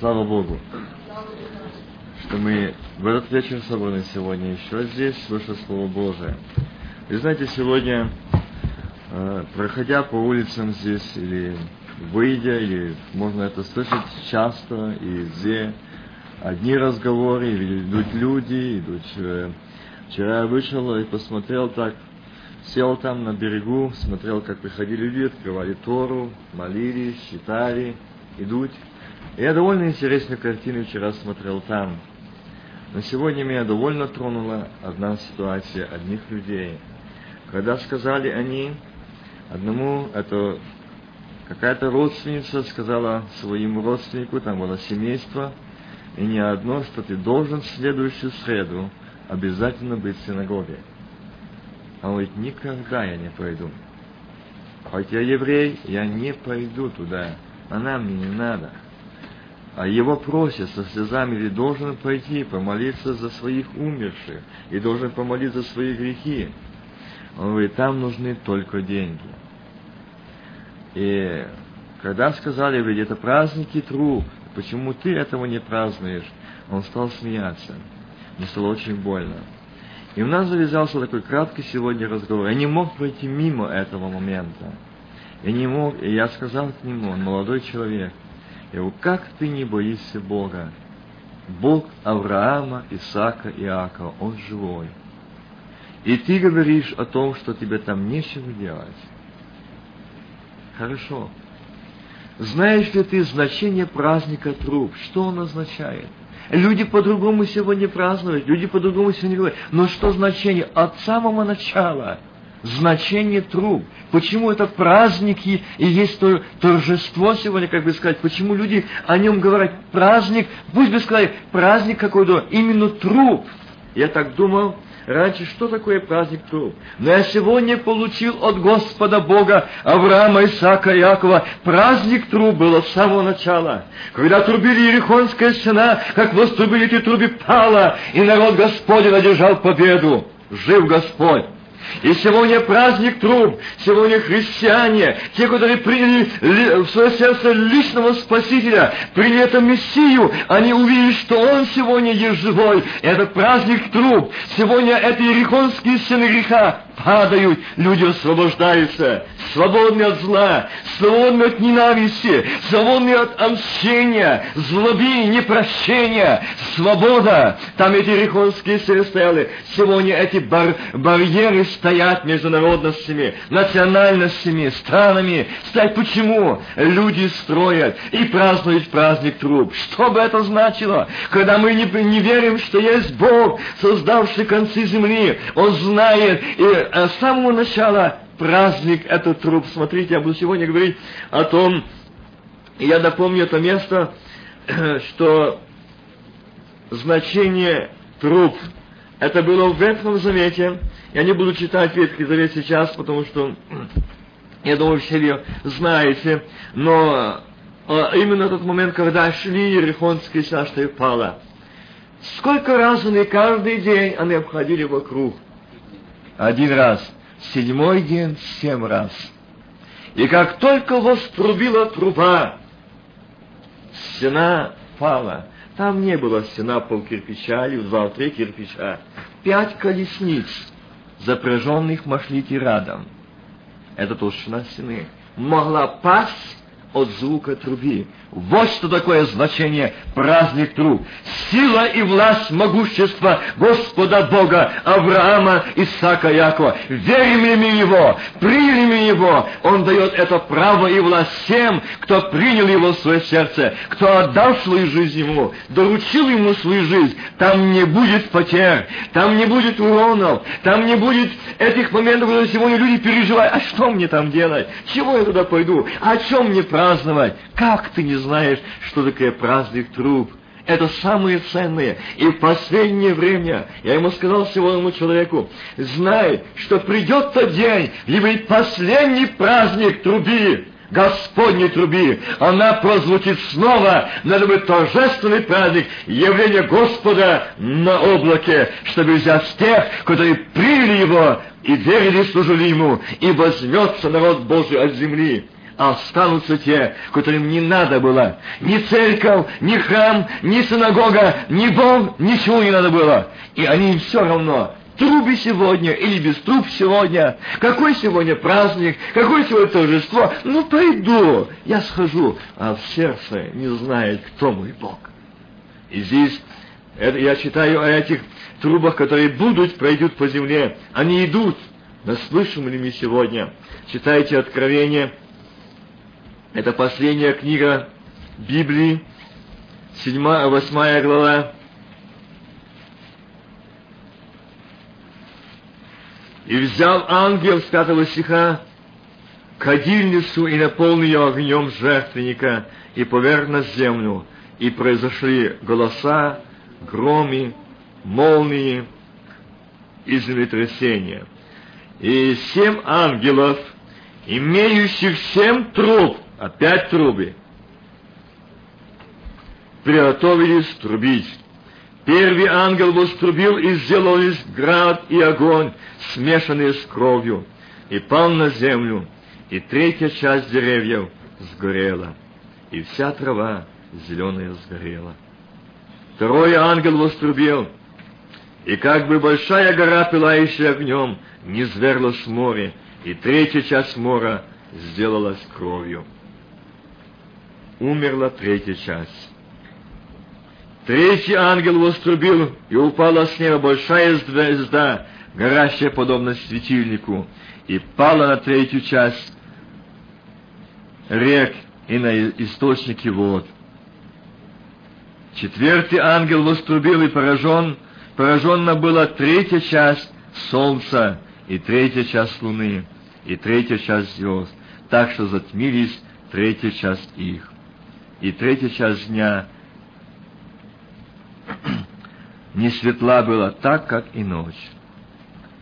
Слава Богу, что мы в этот вечер собраны сегодня еще здесь, слыша Слово Божие. И знаете, сегодня, э, проходя по улицам здесь, или выйдя, или можно это слышать часто, и где одни разговоры, идут люди, идут... Вчера я вышел и посмотрел так, сел там на берегу, смотрел, как приходили люди, открывали Тору, молились, читали, идут. Я довольно интересную картину вчера смотрел там. Но сегодня меня довольно тронула одна ситуация одних людей. Когда сказали они, одному, это какая-то родственница сказала своему родственнику, там было семейство, и не одно, что ты должен в следующую среду обязательно быть в синагоге. А он говорит, никогда я не пойду. Хоть я еврей, я не пойду туда. Она мне не надо. А его просят со слезами, ведь должен пойти помолиться за своих умерших, и должен помолиться за свои грехи. Он говорит, там нужны только деньги. И когда сказали, ведь это праздники труп, почему ты этого не празднуешь? Он стал смеяться. Мне стало очень больно. И у нас завязался такой краткий сегодня разговор. Я не мог пройти мимо этого момента. Я не мог, и я сказал к нему, он молодой человек, говорю, как ты не боишься Бога? Бог Авраама, Исаака Иакова, Он живой. И ты говоришь о том, что тебе там нечего делать. Хорошо. Знаешь ли ты значение праздника труп? Что он означает? Люди по-другому сегодня празднуют, люди по-другому сегодня говорят. Но что значение? От самого начала значение труп. Почему это праздники и есть то торжество сегодня, как бы сказать, почему люди о нем говорят праздник, пусть бы сказали, праздник какой-то, именно труп. Я так думал, Раньше что такое праздник труп? Но я сегодня получил от Господа Бога Авраама, Исаака, Якова. Праздник труп было с самого начала. Когда трубили Ерихонская стена, как вострубили эти трубы, пала, и народ Господень одержал победу. Жив Господь! И сегодня праздник труб, сегодня христиане, те, которые приняли в свое сердце личного Спасителя, приняли это Мессию, они увидели, что Он сегодня есть живой. Это праздник труб. Сегодня это ерихонские сыны греха падают, люди освобождаются, свободны от зла, свободны от ненависти, свободны от омщения, злоби, непрощения, свобода. Там эти рихонские силы стояли. Сегодня эти бар барьеры стоят между народностями, национальностями, странами. Стоять почему? Люди строят и празднуют праздник труп. Что бы это значило? Когда мы не, не верим, что есть Бог, создавший концы земли, Он знает и с самого начала праздник этот труп. Смотрите, я буду сегодня говорить о том, я напомню это место, что значение труп, это было в Ветхом Завете. Я не буду читать Ветхий Завет сейчас, потому что я думаю, все вы знаете, но именно тот момент, когда шли Ерехонские сашты пала. Сколько раз они каждый день они обходили вокруг? Один раз седьмой день семь раз. И как только вострубила труба, стена пала. Там не было стена пол кирпича или два-три кирпича. Пять колесниц, запряженных машлите рядом. Это толщина стены. Могла пасть от звука труби. Вот что такое значение праздник труб. Сила и власть могущества Господа Бога Авраама, Исаака, Якова. Верим ли мы Его? Приняли мы Его? Он дает это право и власть всем, кто принял Его в свое сердце, кто отдал свою жизнь Ему, доручил Ему свою жизнь. Там не будет потерь, там не будет уронов, там не будет этих моментов, когда сегодня люди переживают, а что мне там делать? Чего я туда пойду? О чем мне праздновать? Как ты не знаешь, что такое праздник труп. Это самое ценное. И в последнее время я ему сказал сегодня человеку, знай, что придет тот день, и будет последний праздник труби. Господней труби, она прозвучит снова, надо быть торжественный праздник, явление Господа на облаке, чтобы взять тех, которые приняли Его и верили, служили Ему, и возьмется народ Божий от земли. А останутся те, которым не надо было. Ни церковь, ни храм, ни синагога, ни Бог, ничего не надо было. И они все равно трубе сегодня или без труб сегодня, какой сегодня праздник, какое сегодня торжество, ну пойду, я схожу, а в сердце не знает, кто мой Бог. И здесь это, я читаю о этих трубах, которые будут, пройдут по земле. Они идут. Но слышим ли мы сегодня? Читайте Откровение. Это последняя книга Библии, 7-8 глава. И взял ангел с пятого стиха кадильницу и наполнил ее огнем жертвенника и поверг на землю, и произошли голоса, громи, молнии и землетрясения. И семь ангелов, имеющих семь труб, опять трубы, приготовились трубить. Первый ангел вострубил, и сделались град и огонь, смешанные с кровью, и пал на землю, и третья часть деревьев сгорела, и вся трава зеленая сгорела. Второй ангел вострубил, и как бы большая гора, пылающая огнем, не зверлась море, и третья часть мора сделалась кровью. Умерла третья часть. Третий ангел вострубил, и упала с неба большая звезда, горящая подобно светильнику, и пала на третью часть рек и на источники вод. Четвертый ангел вострубил, и поражен, пораженна была третья часть солнца, и третья часть луны, и третья часть звезд, так что затмились третья часть их. И третья часть дня не светла была так, как и ночь.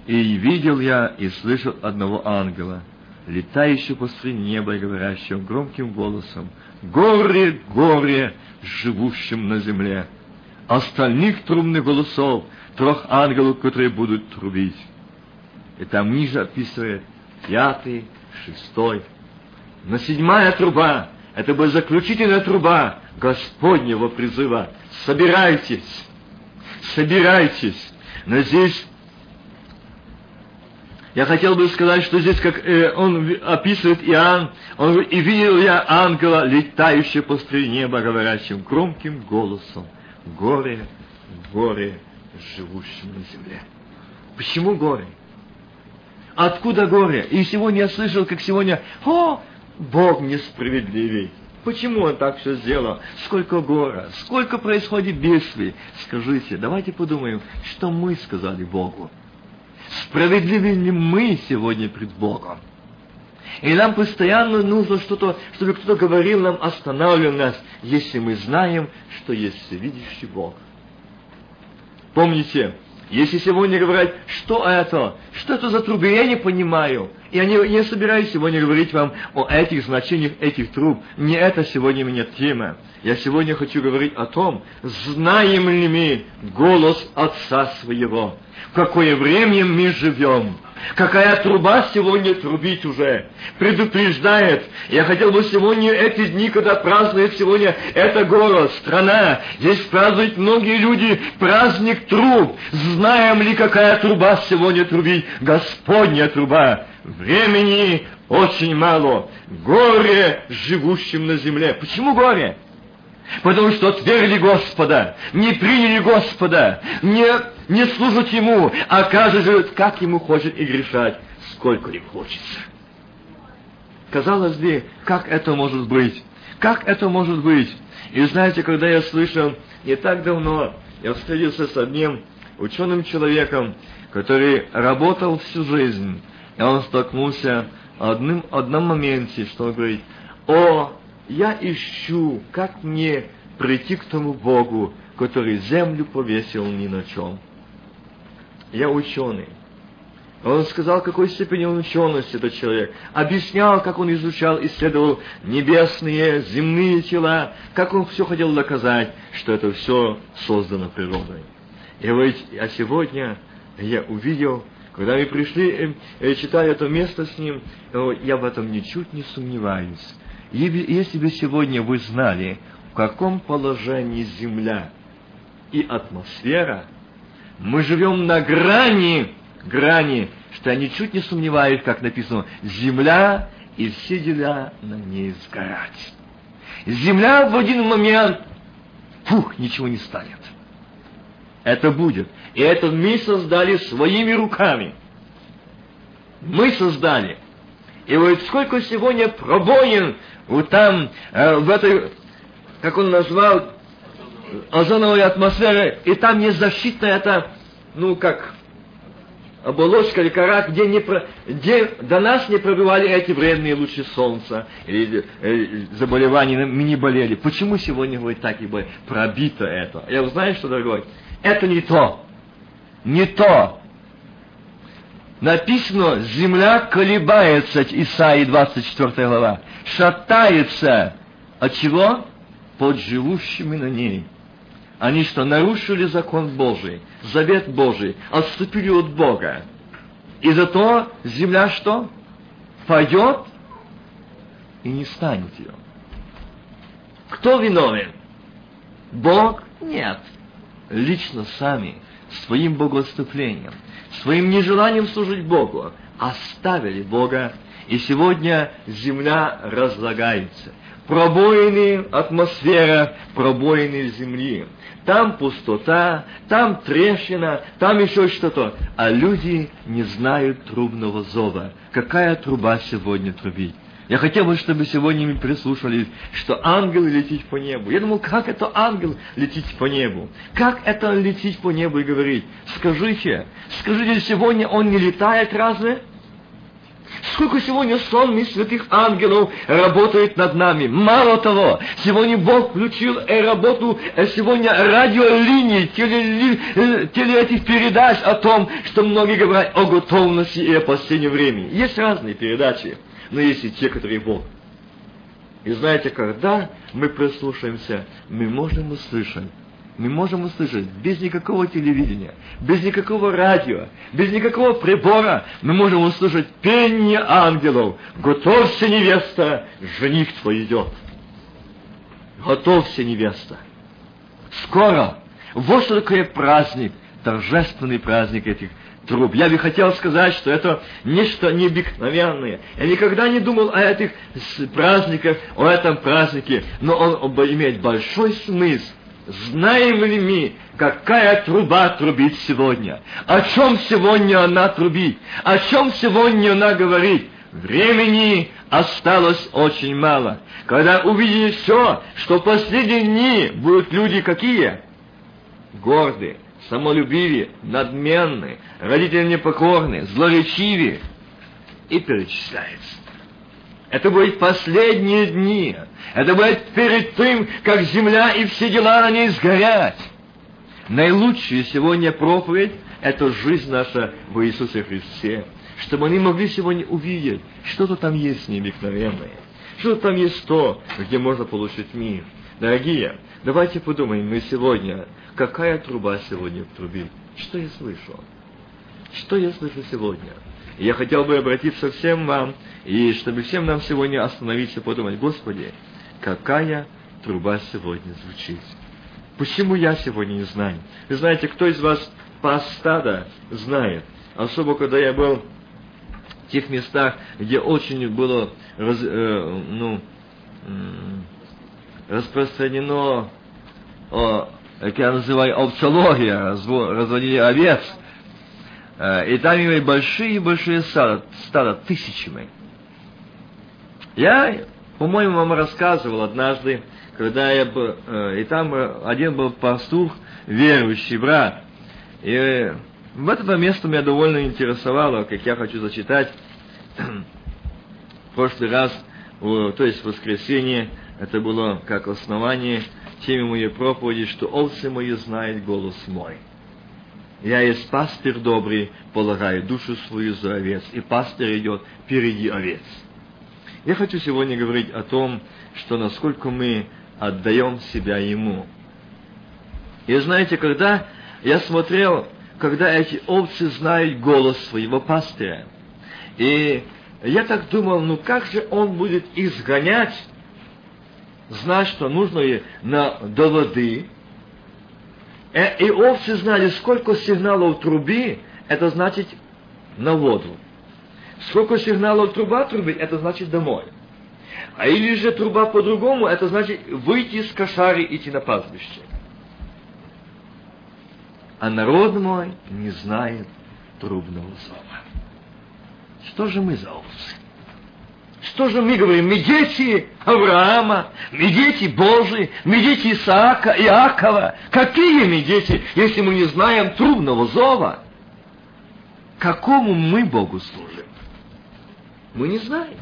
И видел я и слышал одного ангела, летающего посреди неба и говорящего громким голосом, «Горе, горе, живущим на земле!» Остальных трубных голосов, трех ангелов, которые будут трубить. И там ниже описывает пятый, шестой. Но седьмая труба, это будет заключительная труба Господнего призыва. Собирайтесь, собирайтесь. Но здесь я хотел бы сказать, что здесь, как э, он описывает Иоанн, он говорит, «И видел я ангела, летающего посреди неба, говорящим громким голосом, горе, горе живущим на земле». Почему горе? Откуда горе? И сегодня я слышал, как сегодня, «О, Бог несправедливый». Почему он так все сделал? Сколько гора, сколько происходит бедствий. Скажите, давайте подумаем, что мы сказали Богу. Справедливы ли мы сегодня пред Богом? И нам постоянно нужно что-то, чтобы кто-то говорил нам, останавливал нас, если мы знаем, что есть всевидящий Бог. Помните, если сегодня говорят, что это, что это за трубы, я не понимаю. Я не, не собираюсь сегодня говорить вам о этих значениях этих труб. Не это сегодня у меня тема. Я сегодня хочу говорить о том, знаем ли мы голос Отца Своего, в какое время мы живем, какая труба сегодня трубить уже, предупреждает. Я хотел бы сегодня, эти дни, когда празднует сегодня это город, страна, здесь празднуют многие люди праздник труб. Знаем ли, какая труба сегодня трубить? Господня труба. Времени очень мало. Горе живущим на земле. Почему горе? Потому что отвергли Господа, не приняли Господа, не, не служат Ему, а каждый живет, как Ему хочет и грешать, сколько им хочется. Казалось бы, как это может быть? Как это может быть? И знаете, когда я слышал, не так давно, я встретился с одним ученым человеком, который работал всю жизнь, и он столкнулся в одном, одном моменте, что он говорит, о, я ищу, как мне прийти к тому Богу, который землю повесил ни на чем. Я ученый. Он сказал, какой степени он учености этот человек. Объяснял, как он изучал, исследовал небесные, земные тела, как он все хотел доказать, что это все создано природой. И вот, а сегодня я увидел, Когда мы пришли, э, читали это место с ним, я в этом ничуть не сомневаюсь. Если бы сегодня вы знали, в каком положении Земля и атмосфера, мы живем на грани, грани, что я ничуть не сомневаюсь, как написано, земля и все дела на ней сгорать. Земля в один момент, фух, ничего не станет. Это будет. И это мы создали своими руками. Мы создали. И вот сколько сегодня пробоин вот там, э, в этой, как он назвал, озоновой атмосферы, и там есть защитная это, ну как, оболочка или кора, где, не, где до нас не пробивали эти вредные лучи солнца, или э, заболевания, мы не болели. Почему сегодня, говорит, так и бы пробито это? Я знаю, что, дорогой, это не то. Не то. Написано, земля колебается, Исаии 24 глава, шатается. От чего? Под живущими на ней. Они что, нарушили закон Божий, завет Божий, отступили от Бога. И зато земля что? Пойдет и не станет ее. Кто виновен? Бог? Нет. Лично сами, своим богоотступлением, своим нежеланием служить Богу, оставили Бога, и сегодня земля разлагается. Пробоины атмосфера, пробоины земли там пустота, там трещина, там еще что-то. А люди не знают трубного зова. Какая труба сегодня трубить? Я хотел бы, чтобы сегодня мы прислушались, что ангел летит по небу. Я думал, как это ангел летит по небу? Как это летит по небу и говорить? Скажите, скажите, сегодня он не летает разве? Сколько сегодня сонми святых ангелов работает над нами. Мало того, сегодня Бог включил работу э, сегодня радиолинии, теле, э, теле этих передач о том, что многие говорят о готовности и о последнем времени. Есть разные передачи, но есть и те, которые Бог. И знаете, когда мы прислушаемся, мы можем услышать мы можем услышать без никакого телевидения, без никакого радио, без никакого прибора, мы можем услышать пение ангелов. Готовься, невеста, жених твой идет. Готовься, невеста. Скоро. Вот что такое праздник, торжественный праздник этих труб. Я бы хотел сказать, что это нечто необыкновенное. Я никогда не думал о этих праздниках, о этом празднике, но он имеет большой смысл Знаем ли мы, какая труба трубит сегодня? О чем сегодня она трубит? О чем сегодня она говорит? Времени осталось очень мало. Когда увидели все, что в последние дни будут люди какие? Гордые, самолюбивые, надменные, родители непокорные, злоречивые. И перечисляется. Это будет последние дни. Это будет перед тем, как земля и все дела на ней сгорят. Наилучшая сегодня проповедь – это жизнь наша в Иисусе Христе. Чтобы они могли сегодня увидеть, что-то там есть необыкновенное. Что-то там есть то, где можно получить мир. Дорогие, давайте подумаем, мы сегодня, какая труба сегодня в трубе? Что я слышу? Что я слышу сегодня? я хотел бы обратиться всем вам, и чтобы всем нам сегодня остановиться подумать, Господи, какая труба сегодня звучит. Почему я сегодня не знаю? Вы знаете, кто из вас пас стада знает? Особо, когда я был в тех местах, где очень было раз, э, ну, э, распространено, о, как я называю, овцология, разводили овец, э, и там имели большие-большие стада, стада, тысячами. Я по-моему, вам рассказывал однажды, когда я был, э, и там один был пастух, верующий брат. И в это место меня довольно интересовало, как я хочу зачитать. в прошлый раз, то есть в воскресенье, это было как основание теме моей проповеди, что овцы мои знают голос мой. Я есть пастырь добрый, полагаю душу свою за овец, и пастырь идет впереди овец. Я хочу сегодня говорить о том, что насколько мы отдаем себя Ему. И знаете, когда я смотрел когда эти овцы знают голос своего пастыря. И я так думал, ну как же он будет изгонять, знать, что нужно и на, до воды. Э, и овцы знали, сколько сигналов труби, это значит на воду. Сколько сигналов труба трубить, это значит домой. А или же труба по-другому, это значит выйти с кошары идти на пастбище. А народ мой не знает трубного зова. Что же мы за овцы? Что же мы говорим? Мы дети Авраама, мы дети Божии, мы дети Исаака, Иакова. Какие мы дети, если мы не знаем трубного зова? Какому мы Богу служим? Мы не знаем.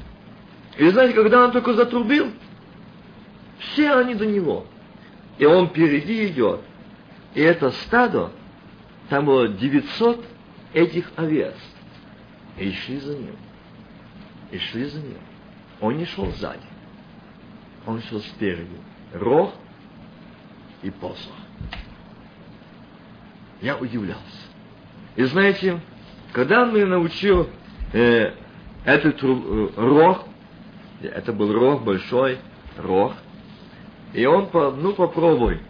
И знаете, когда он только затрубил, все они до него. И он впереди идет. И это стадо, там было 900 этих овец. И шли за ним. И шли за ним. Он не шел сзади. Он шел спереди. Рог и посох. Я удивлялся. И знаете, когда он меня научил э, этот рог, это был рог, большой рог, и он, ну попробуй.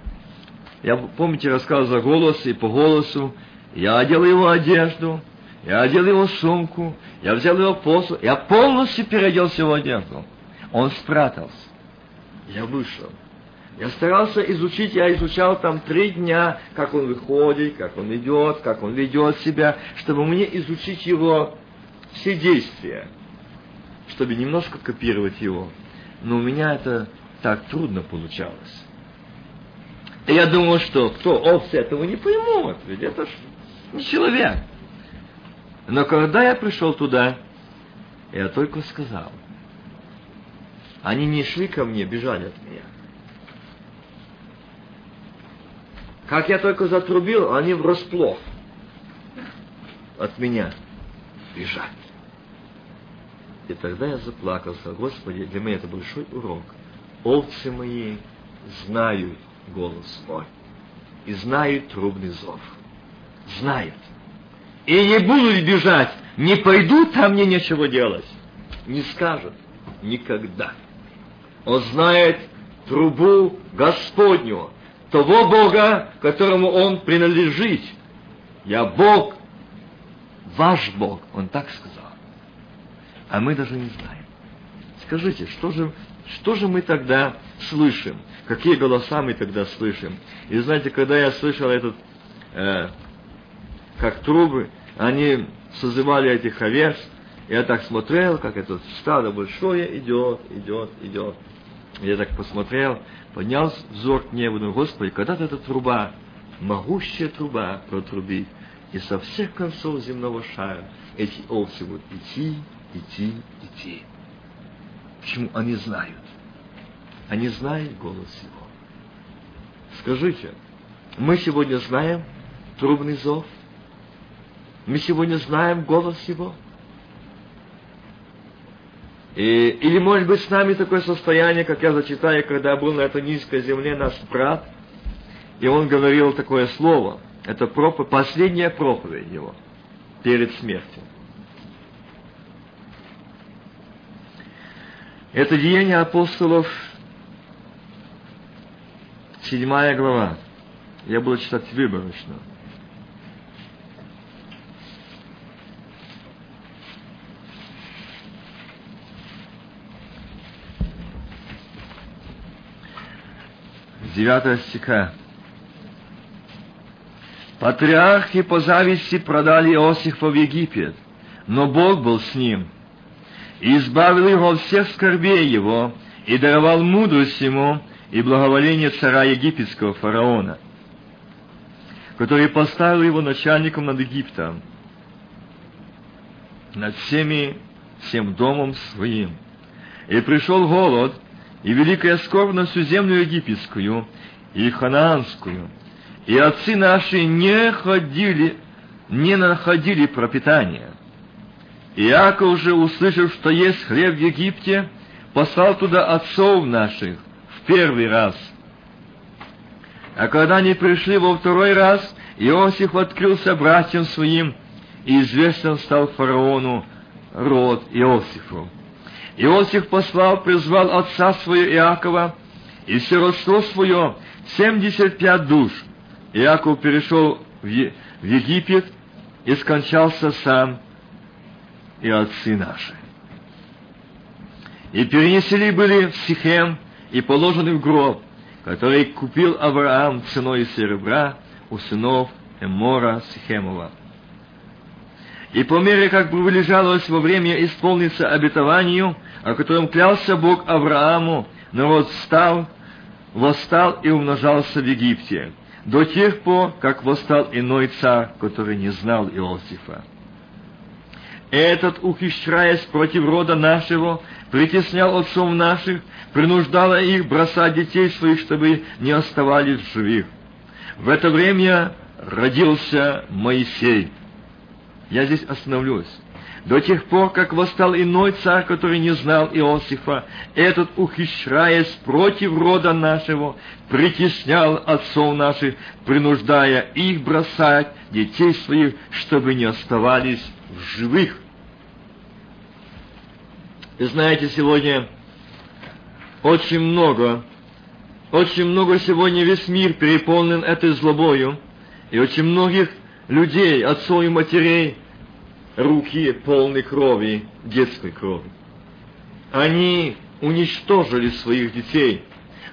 Я, помните, рассказывал за голос, и по голосу я одел его одежду, я одел его сумку, я взял его посуд, я полностью переоделся в его одежду. Он спрятался. Я вышел. Я старался изучить, я изучал там три дня, как он выходит, как он идет, как он ведет себя, чтобы мне изучить его все действия, чтобы немножко копировать его. Но у меня это так трудно получалось. И я думал, что кто овцы этого не поймут, ведь это ж не человек. Но когда я пришел туда, я только сказал. Они не шли ко мне, бежали от меня. Как я только затрубил, они врасплох от меня бежать. И тогда я заплакал, сказал, Господи, для меня это большой урок. Овцы мои знают голос мой и знают трубный зов. Знают и не будут бежать, не пойдут, там мне нечего делать. Не скажут никогда. Он знает трубу Господню, того Бога, которому он принадлежит. Я Бог, ваш Бог, он так сказал. А мы даже не знаем. Скажите, что же, что же мы тогда слышим? Какие голоса мы тогда слышим? И знаете, когда я слышал этот э, как трубы, они созывали этих овец. Я так смотрел, как это стадо большое идет, идет, идет. Я так посмотрел, поднял взор к небу, думаю, Господи, когда-то эта труба, могущая труба протрубит, и со всех концов земного шара эти овцы будут идти, идти, идти. Почему? Они знают. Они знают голос его. Скажите, мы сегодня знаем трубный зов? Мы сегодня знаем голос Его. И, или, может быть, с нами такое состояние, как я зачитаю, когда был на этой низкой земле наш брат, и он говорил такое слово. Это проповедь, последняя проповедь его перед смертью. Это Деяние апостолов, седьмая глава. Я буду читать выборочно. 9 стиха. Патриархи по зависти продали Иосифа в Египет, но Бог был с ним, и избавил его от всех скорбей его, и даровал мудрость ему и благоволение царя египетского фараона, который поставил его начальником над Египтом, над всеми, всем домом своим. И пришел голод, и великая скорбь на всю землю египетскую и ханаанскую. И отцы наши не ходили, не находили пропитания. Иаков же, услышав, что есть хлеб в Египте, послал туда отцов наших в первый раз. А когда они пришли во второй раз, Иосиф открылся братьям своим, и известен стал фараону род Иосифу. Иосиф послал, призвал отца своего Иакова, и все родство свое, семьдесят пять душ. Иаков перешел в Египет и скончался сам и отцы наши. И перенесли были в Сихем и положены в гроб, который купил Авраам ценой серебра у сынов Эмора Сихемова. И по мере, как бы вылежалось во время исполниться обетованию, о котором клялся Бог Аврааму, народ встал, восстал и умножался в Египте, до тех пор, как восстал иной царь, который не знал Иосифа. Этот, ухищряясь против рода нашего, притеснял отцов наших, принуждала их бросать детей своих, чтобы не оставались живых. В это время родился Моисей. Я здесь остановлюсь. До тех пор, как восстал иной царь, который не знал Иосифа, этот, ухищряясь против рода нашего, притеснял отцов наших, принуждая их бросать детей своих, чтобы не оставались в живых. Вы знаете, сегодня очень много, очень много сегодня весь мир переполнен этой злобою, и очень многих людей, отцов и матерей, руки полны крови, детской крови. Они уничтожили своих детей.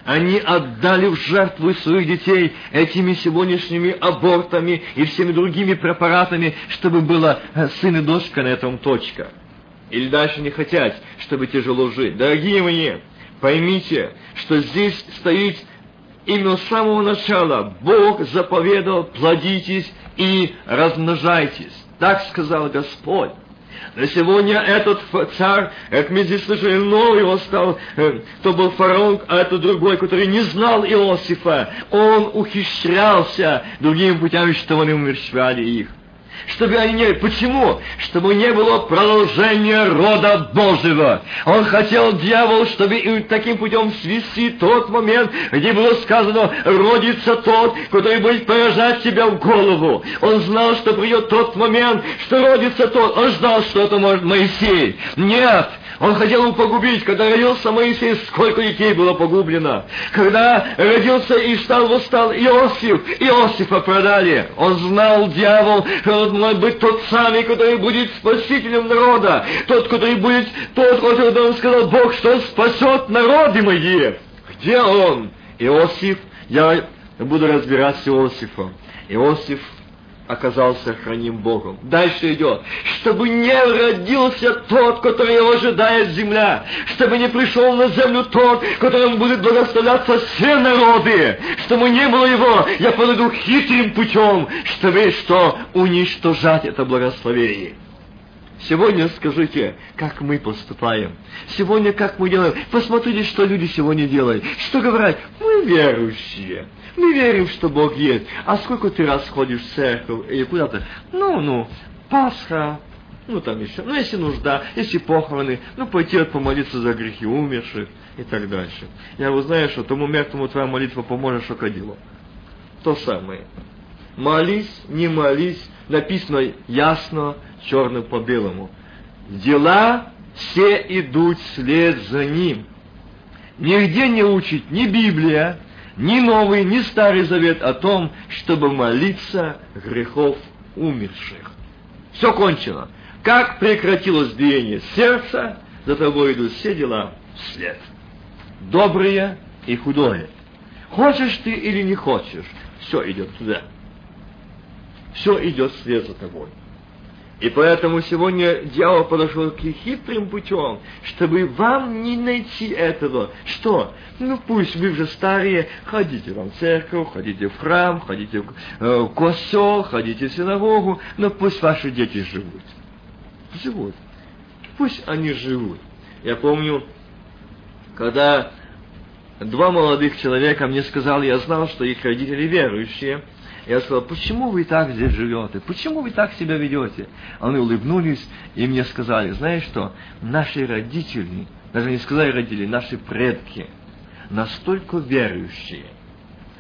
Они отдали в жертву своих детей этими сегодняшними абортами и всеми другими препаратами, чтобы было э, сын и дочка на этом точка. Или дальше не хотят, чтобы тяжело жить. Дорогие мои, поймите, что здесь стоит именно с самого начала Бог заповедал плодитесь и размножайтесь. Так сказал Господь. На сегодня этот царь, как мы здесь слышали, новый его стал, э, то был фараон, а это другой, который не знал Иосифа. Он ухищрялся другими путями, что они умерщвляли их чтобы они не... Почему? Чтобы не было продолжения рода Божьего. Он хотел, дьявол, чтобы и таким путем свести тот момент, где было сказано, родится тот, который будет поражать тебя в голову. Он знал, что придет тот момент, что родится тот. Он ждал, что это может Моисей. Нет, он хотел его погубить. Когда родился Моисей, сколько детей было погублено. Когда родился и стал восстал Иосиф, Иосифа продали. Он знал, дьявол, что он может быть тот самый, который будет спасителем народа. Тот, который будет, тот, который он сказал, Бог, что спасет народы мои. Где он? Иосиф, я буду разбираться с Иосифом. Иосиф оказался храним Богом. Дальше идет. Чтобы не родился тот, который его ожидает земля. Чтобы не пришел на землю тот, которым будет благословляться все народы. Чтобы не было его, я поведу хитрым путем, чтобы что? Уничтожать это благословение. Сегодня скажите, как мы поступаем. Сегодня как мы делаем. Посмотрите, что люди сегодня делают. Что говорят? Мы верующие. Мы верим, что Бог есть. А сколько ты раз ходишь в церковь или куда-то? Ну, ну, Пасха, ну там еще, ну если нужда, если похороны, ну пойти вот помолиться за грехи умерших и так дальше. Я вот знаю, что тому мертвому твоя молитва поможет шокодилу. То самое. Молись, не молись, написано ясно, черным по белому. Дела все идут вслед за ним. Нигде не учит ни Библия, ни Новый, ни Старый Завет о том, чтобы молиться грехов умерших. Все кончено. Как прекратилось биение сердца, за тобой идут все дела вслед. Доброе и худое. Хочешь ты или не хочешь, все идет туда. Все идет вслед за тобой. И поэтому сегодня дьявол подошел к хитрым путем, чтобы вам не найти этого. Что? Ну пусть вы уже старые, ходите вам в церковь, ходите в храм, ходите в, э, косел, ходите в синагогу, но пусть ваши дети живут. Живут. Пусть они живут. Я помню, когда два молодых человека мне сказали, я знал, что их родители верующие, я сказал, почему вы так здесь живете? Почему вы так себя ведете? Они улыбнулись и мне сказали, знаешь что, наши родители, даже не сказали родители, наши предки, настолько верующие,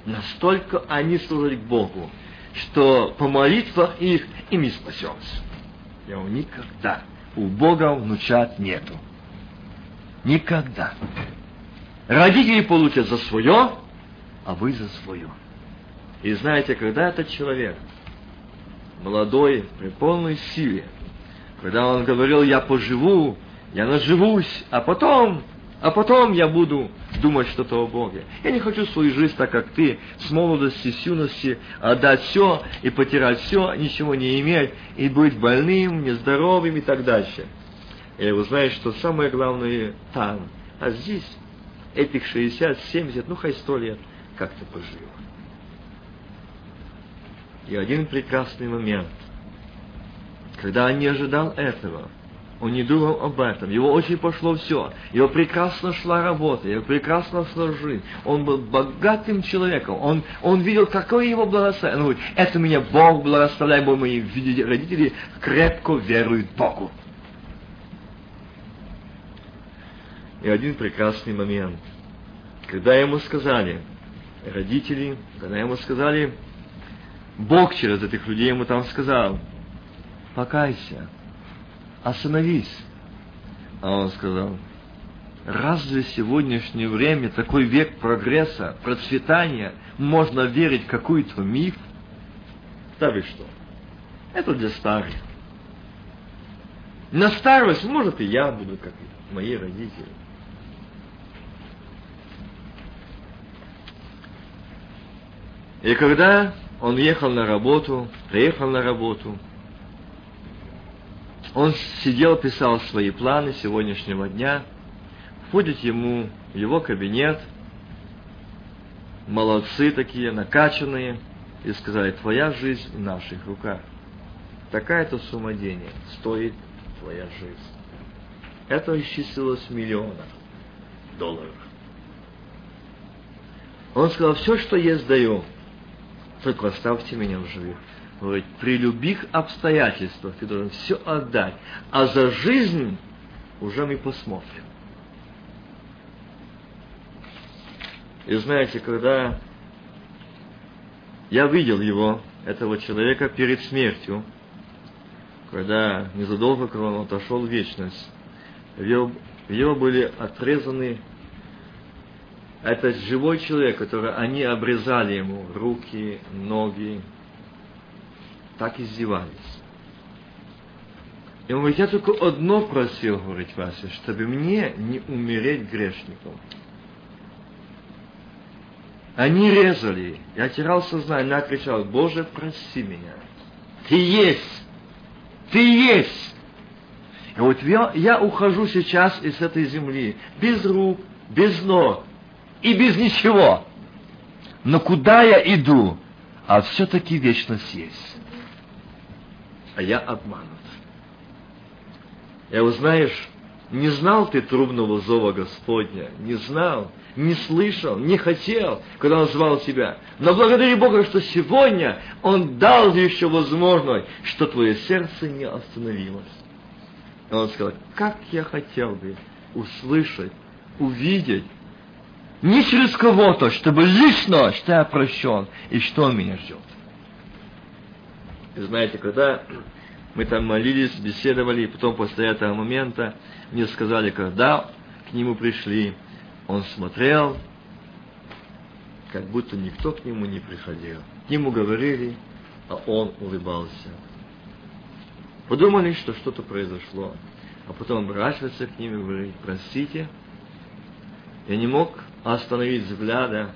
настолько они служили к Богу, что по молитвах их ими спасемся. Я говорю, никогда. У Бога внучат нету. Никогда. Родители получат за свое, а вы за свое. И знаете, когда этот человек, молодой, при полной силе, когда он говорил, я поживу, я наживусь, а потом, а потом я буду думать что-то о Боге. Я не хочу свою жизнь так, как ты, с молодости, с юности, отдать все и потерять все, ничего не иметь, и быть больным, нездоровым и так дальше. И вы знаете, что самое главное там, а здесь этих 60, 70, ну хоть 100 лет, как ты пожил. И один прекрасный момент, когда он не ожидал этого, он не думал об этом. Его очень пошло все. Его прекрасно шла работа, его прекрасно шла жизнь. Он был богатым человеком. Он, он видел, какое его благословение. Он говорит, это меня Бог благословляет, бо мои родители крепко веруют Богу. И один прекрасный момент, когда ему сказали, родители, когда ему сказали, Бог через этих людей ему там сказал, покайся, остановись. А он сказал, разве сегодняшнее время, такой век прогресса, процветания, можно верить в какой-то миф? Да вы что? Это для старых. На старость, может, и я буду, как мои родители. И когда он ехал на работу, приехал на работу, он сидел, писал свои планы сегодняшнего дня, входит ему в его кабинет, молодцы такие, накачанные, и сказали, твоя жизнь в наших руках. Такая-то сумма денег стоит твоя жизнь. Это исчислилось в миллионах долларов. Он сказал, все, что есть, даю, только оставьте меня в живых говорит, при любых обстоятельствах ты должен все отдать, а за жизнь уже мы посмотрим. И знаете, когда я видел его, этого человека, перед смертью, когда незадолго, когда он отошел в вечность, в его, в его были отрезаны этот живой человек, который они обрезали ему руки, ноги, так издевались. И он говорит, я только одно просил, говорит Вася, чтобы мне не умереть грешником. Они резали, я терял сознание, я кричал, Боже, прости меня. Ты есть! Ты есть! И вот я, я ухожу сейчас из этой земли, без рук, без ног и без ничего. Но куда я иду? А все-таки вечность есть а я обманут. Я узнаешь, не знал ты трубного зова Господня, не знал, не слышал, не хотел, когда Он звал тебя. Но благодари Бога, что сегодня Он дал еще возможность, что твое сердце не остановилось. И Он сказал, как я хотел бы услышать, увидеть, не через кого-то, чтобы лично, что я прощен и что Он меня ждет. И знаете, когда мы там молились, беседовали, и потом после этого момента мне сказали, когда к нему пришли, он смотрел, как будто никто к нему не приходил. К нему говорили, а он улыбался. Подумали, что что-то произошло. А потом оборачиваться к ним и говорить, простите, я не мог остановить взгляда,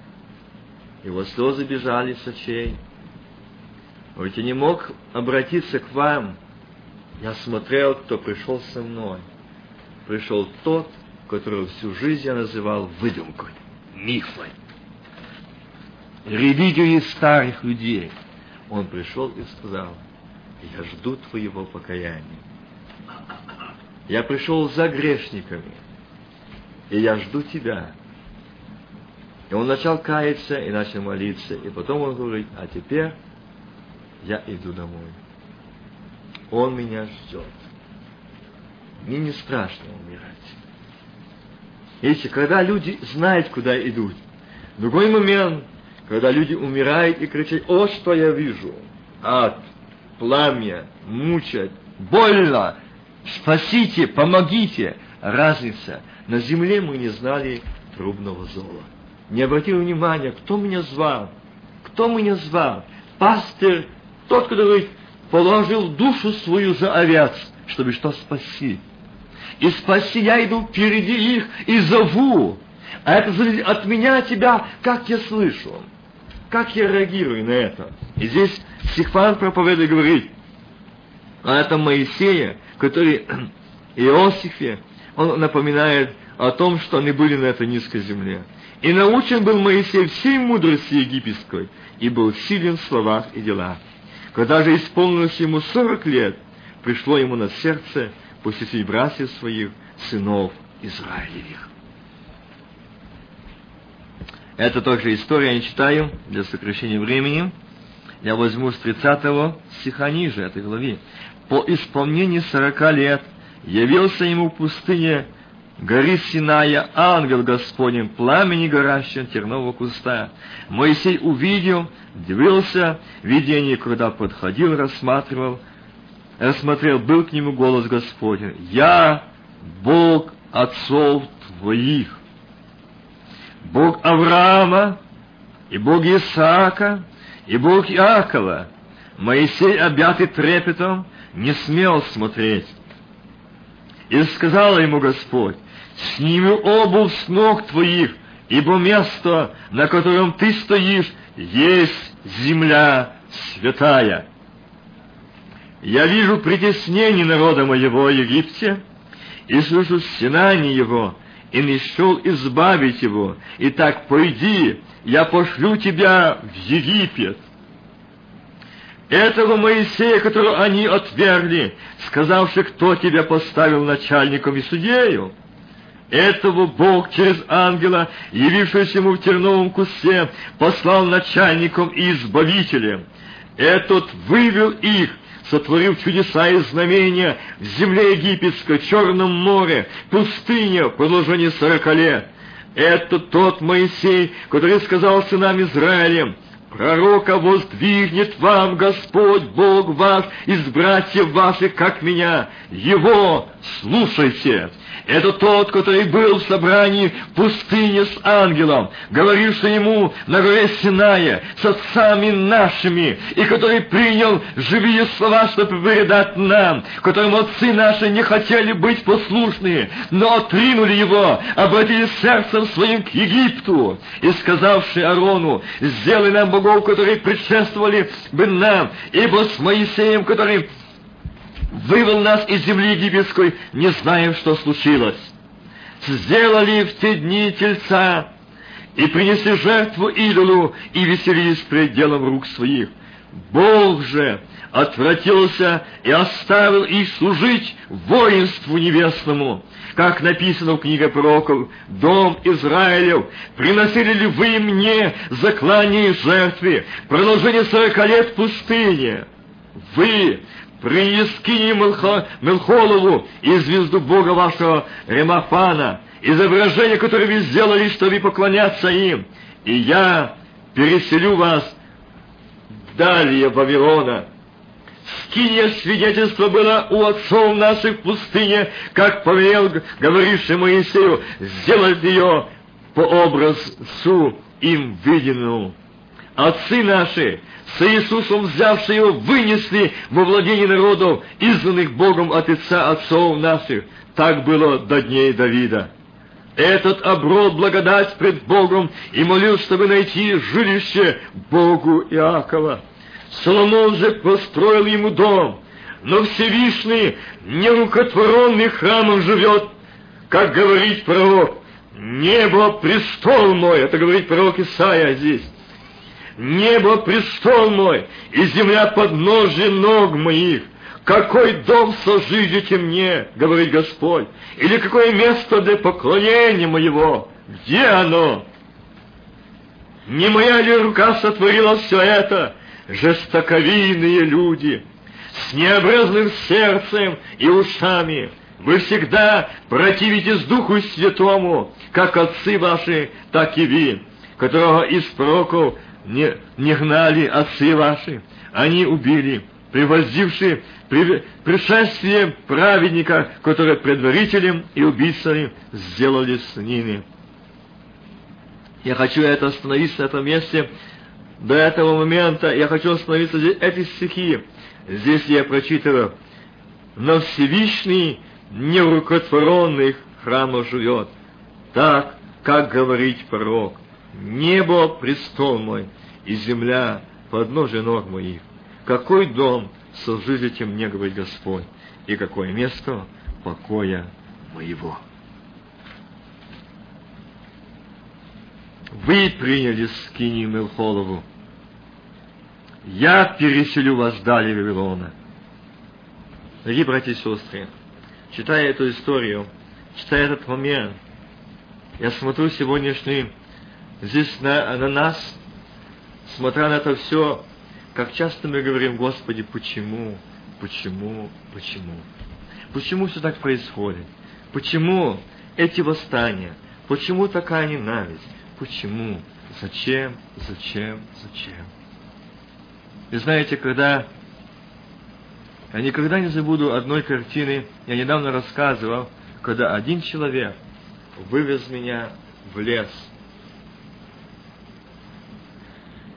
его слезы бежали с очей, ведь я не мог обратиться к вам. Я смотрел, кто пришел со мной. Пришел тот, которого всю жизнь я называл выдумкой, мифой. Религией старых людей. Он пришел и сказал, я жду твоего покаяния. Я пришел за грешниками, и я жду тебя. И он начал каяться и начал молиться, и потом он говорит, а теперь я иду домой. Он меня ждет. Мне не страшно умирать. Если когда люди знают, куда идут. Другой момент, когда люди умирают и кричат, «О, что я вижу! Ад, пламя, мучать, больно! Спасите, помогите!» Разница. На земле мы не знали трубного зола. Не обратили внимания, кто меня звал, кто меня звал. Пастырь, тот, который положил душу свою за овец, чтобы что спасти. И спаси я иду впереди их и зову. А это от меня тебя, как я слышу, как я реагирую на это. И здесь Сихфан проповедует говорит о этом Моисее, который Иосифе, он напоминает о том, что они были на этой низкой земле. И научен был Моисей всей мудрости египетской, и был силен в словах и делах. Когда же исполнилось ему сорок лет, пришло ему на сердце посетить братьев своих, сынов Израилевых. Это тоже история, я не читаю, для сокращения времени. Я возьму с 30 стиха ниже этой главы. По исполнении сорока лет явился ему в пустыне горы Синая ангел Господень, пламени горящего тернового куста. Моисей увидел, дивился видение, когда подходил, рассматривал, рассмотрел, был к нему голос Господень. «Я Бог отцов твоих, Бог Авраама, и Бог Исаака, и Бог Иакова». Моисей, объятый трепетом, не смел смотреть. И сказал ему Господь, сними обувь с ног твоих, ибо место, на котором ты стоишь, есть земля святая. Я вижу притеснение народа моего в Египте, и слышу стенание его, и не шел избавить его. Итак, пойди, я пошлю тебя в Египет. Этого Моисея, которого они отвергли, сказавши, кто тебя поставил начальником и судею, этого Бог через ангела, явившегося ему в терновом кусте, послал начальником и избавителем. Этот вывел их, сотворив чудеса и знамения в земле египетской, Черном море, пустыне в продолжении сорока лет. Это тот Моисей, который сказал сынам Израилем, Пророка воздвигнет вам Господь Бог ваш из братьев ваших, как меня. Его слушайте. Это тот, который был в собрании в пустыне с ангелом, говоривший ему на горе Синая с отцами нашими, и который принял живые слова, чтобы передать нам, которому отцы наши не хотели быть послушны, но отринули его, обратили сердцем своим к Египту, и сказавший Арону, сделай нам богов, которые предшествовали бы нам, ибо с Моисеем, который вывел нас из земли египетской, не знаем, что случилось. Сделали в те дни тельца, и принесли жертву идолу, и веселились пред делом рук своих. Бог же отвратился и оставил их служить воинству небесному. Как написано в книге пророков, «Дом Израилев, приносили ли вы мне заклание и жертвы, продолжение сорока лет в пустыне? Вы принески Мелхолову и звезду Бога вашего Ремафана, изображение, которое вы сделали, чтобы поклоняться им, и я переселю вас далее Вавилона. Скинья свидетельство было у отцов наших в пустыне, как повелел говоривший Моисею, сделать ее по образу им виденному. Отцы наши с Иисусом, взявши его, вынесли во владение народов, изгнанных Богом от отца отцов наших. Так было до дней Давида. Этот оброд благодать пред Богом и молил, чтобы найти жилище Богу Иакова. Соломон же построил ему дом, но Всевышний нерукотворенный храмом живет, как говорит пророк. Небо — престол мой, это говорит пророк Исаия здесь. Небо — престол мой, и земля — подножие ног моих. Какой дом сожижите мне, говорит Господь, или какое место для поклонения моего? Где оно? Не моя ли рука сотворила все это? Жестоковийные люди, с необразным сердцем и ушами, вы всегда противитесь Духу Святому, как отцы ваши, так и вы, которого из пророков не, не гнали отцы ваши, они убили, превоздившие при, пришествие праведника, который предварителем и убийцами сделали с ними. Я хочу это остановиться на этом месте. До этого момента я хочу остановиться здесь. Эти стихи здесь я прочитываю. Но Всевышний нерукотворенных храмов живет. Так, как говорит пророк. Небо — престол мой, и земля — подножие ног моих. Какой дом служите мне, говорит Господь, и какое место покоя моего. Вы приняли скини Мелхолову. Я переселю вас далее Вавилона. Дорогие братья и сестры, читая эту историю, читая этот момент, я смотрю сегодняшний здесь на, на нас, смотря на это все, как часто мы говорим, Господи, почему, почему, почему? Почему все так происходит? Почему эти восстания? Почему такая ненависть? Почему? Зачем? Зачем? Зачем? И знаете, когда... Я никогда не забуду одной картины, я недавно рассказывал, когда один человек вывез меня в лес.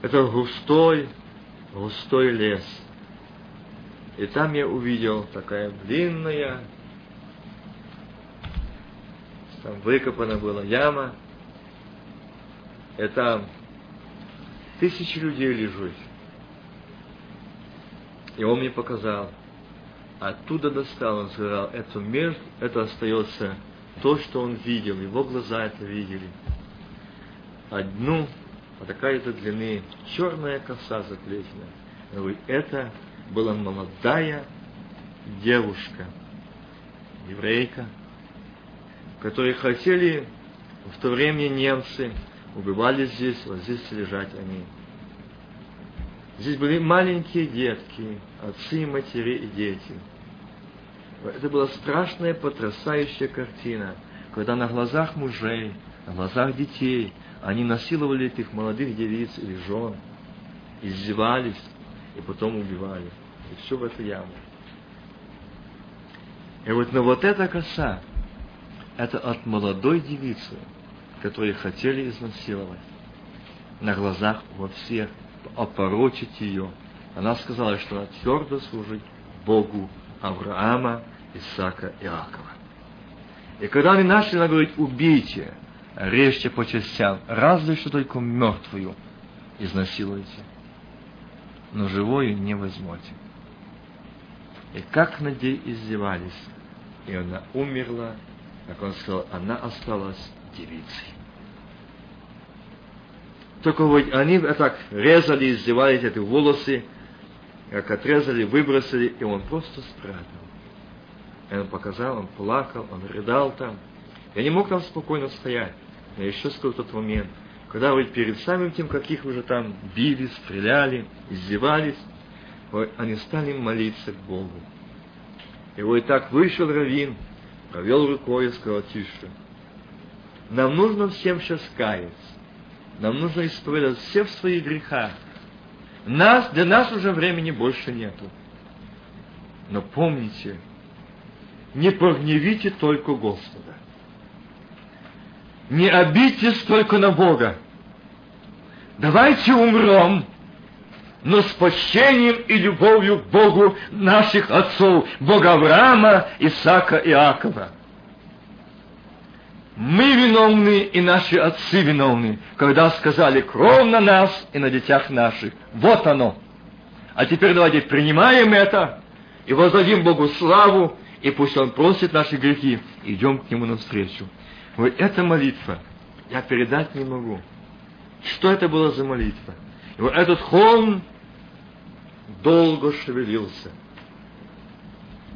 Это густой, густой лес. И там я увидел такая длинная, там выкопана была яма, и там тысячи людей лежат. И он мне показал, оттуда достал, он сказал, это между, это остается то, что он видел, его глаза это видели. Одну, вот такая-то длины, черная коса заплетена. Говорит, это была молодая девушка, еврейка, которые хотели в то время немцы убивали здесь, вот здесь лежать они. Здесь были маленькие детки, отцы, матери и дети. Это была страшная, потрясающая картина, когда на глазах мужей, на глазах детей они насиловали этих молодых девиц или жен, издевались и потом убивали. И все в эту яму. И вот, но вот эта коса, это от молодой девицы, которые хотели изнасиловать на глазах во всех, опорочить ее. Она сказала, что она твердо служит Богу Авраама, Исаака и Иакова. И когда они начали, она говорит, убейте, режьте по частям, разве что только мертвую изнасилуйте, но живую не возьмете. И как над ней издевались, и она умерла, как он сказал, она осталась девицей. Только вот они так резали, издевались эти волосы, как отрезали, выбросили, и он просто страдал. И он показал, он плакал, он рыдал там. Я не мог там спокойно стоять. Но еще сказал тот момент, когда вы перед самым тем, как их уже там били, стреляли, издевались, они стали молиться к Богу. И вот так вышел Равин, провел рукой и сказал, тише, нам нужно всем сейчас каяться. Нам нужно исповедовать все в своих грехах. Нас, для нас уже времени больше нету. Но помните, не прогневите только Господа. Не обидьтесь только на Бога. Давайте умрем, но с почтением и любовью к Богу наших отцов, Бога Авраама, Исаака и Иакова. Мы виновны, и наши отцы виновны, когда сказали кровь на нас и на детях наших. Вот оно. А теперь давайте принимаем это и воздадим Богу славу, и пусть Он просит наши грехи. Идем к Нему навстречу. Вот эта молитва я передать не могу. Что это было за молитва? И вот этот холм долго шевелился.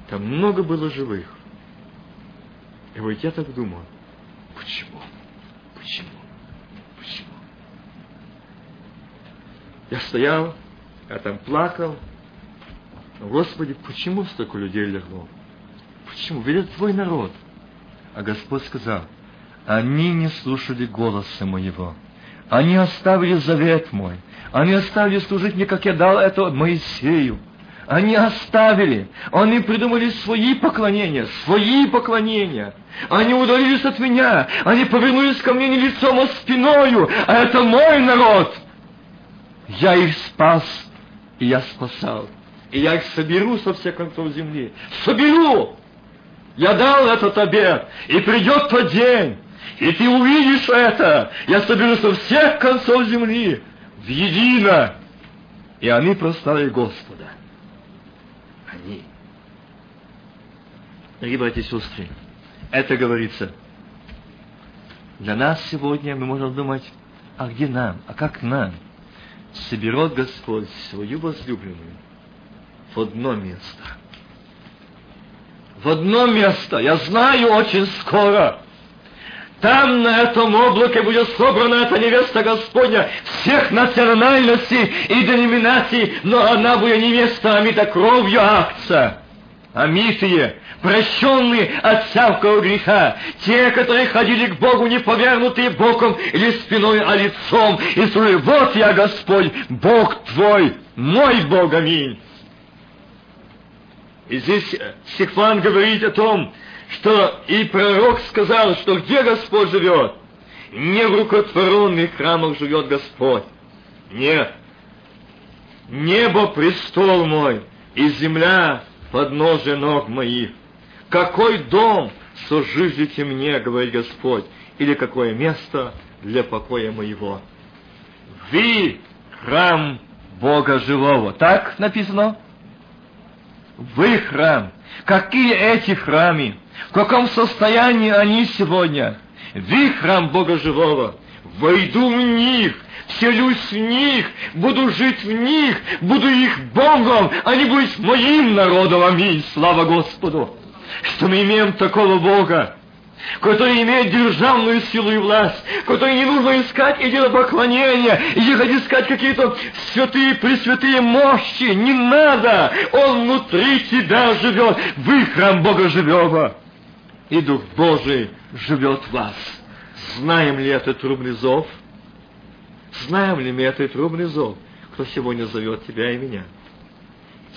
Там много было живых. И вот я так думаю, Почему? Почему? Почему? Я стоял, я там плакал. Господи, почему столько людей легло? Почему? Ведь это твой народ. А Господь сказал, они не слушали голоса моего. Они оставили завет мой. Они оставили служить мне, как я дал это Моисею. Они оставили, они придумали свои поклонения, свои поклонения. Они удалились от меня, они повернулись ко мне не лицом, а спиною, а это мой народ. Я их спас, и я спасал. И я их соберу со всех концов земли. Соберу! Я дал этот обед, и придет тот день, и ты увидишь это. Я соберу со всех концов земли в едино. И они прославили Господа. Они. Дорогие братья и сестры, это говорится. Для нас сегодня мы можем думать, а где нам, а как нам? Соберет Господь свою возлюбленную в одно место. В одно место, я знаю, очень скоро. Там на этом облаке будет собрана эта невеста Господня всех национальностей и деноминаций, но она будет невеста омита кровью акция. Омитые, прощенные от всякого греха, те, которые ходили к Богу не повернутые боком или спиной, а лицом, и сказали, вот я Господь, Бог твой, мой Бог, аминь. И здесь Стефан говорит о том, что и пророк сказал, что где Господь живет? Не в рукотворенных храмах живет Господь. Нет. Небо престол мой, и земля подножие ног моих. Какой дом сожижите мне, говорит Господь, или какое место для покоя моего? Вы храм Бога живого. Так написано? Вы храм. Какие эти храмы? В каком состоянии они сегодня? Вы храм Бога живого. Войду в них, вселюсь в них, буду жить в них, буду их Богом, они будут моим народом. Аминь. Слава Господу. Что мы имеем такого Бога, который имеет державную силу и власть, который не нужно искать идолопоклонения, и ехать искать какие-то святые, пресвятые мощи. Не надо! Он внутри тебя живет. Вы храм Бога живого. И Дух Божий живет в вас. Знаем ли это трубный зов? Знаем ли мы этот трубный зов, кто сегодня зовет тебя и меня?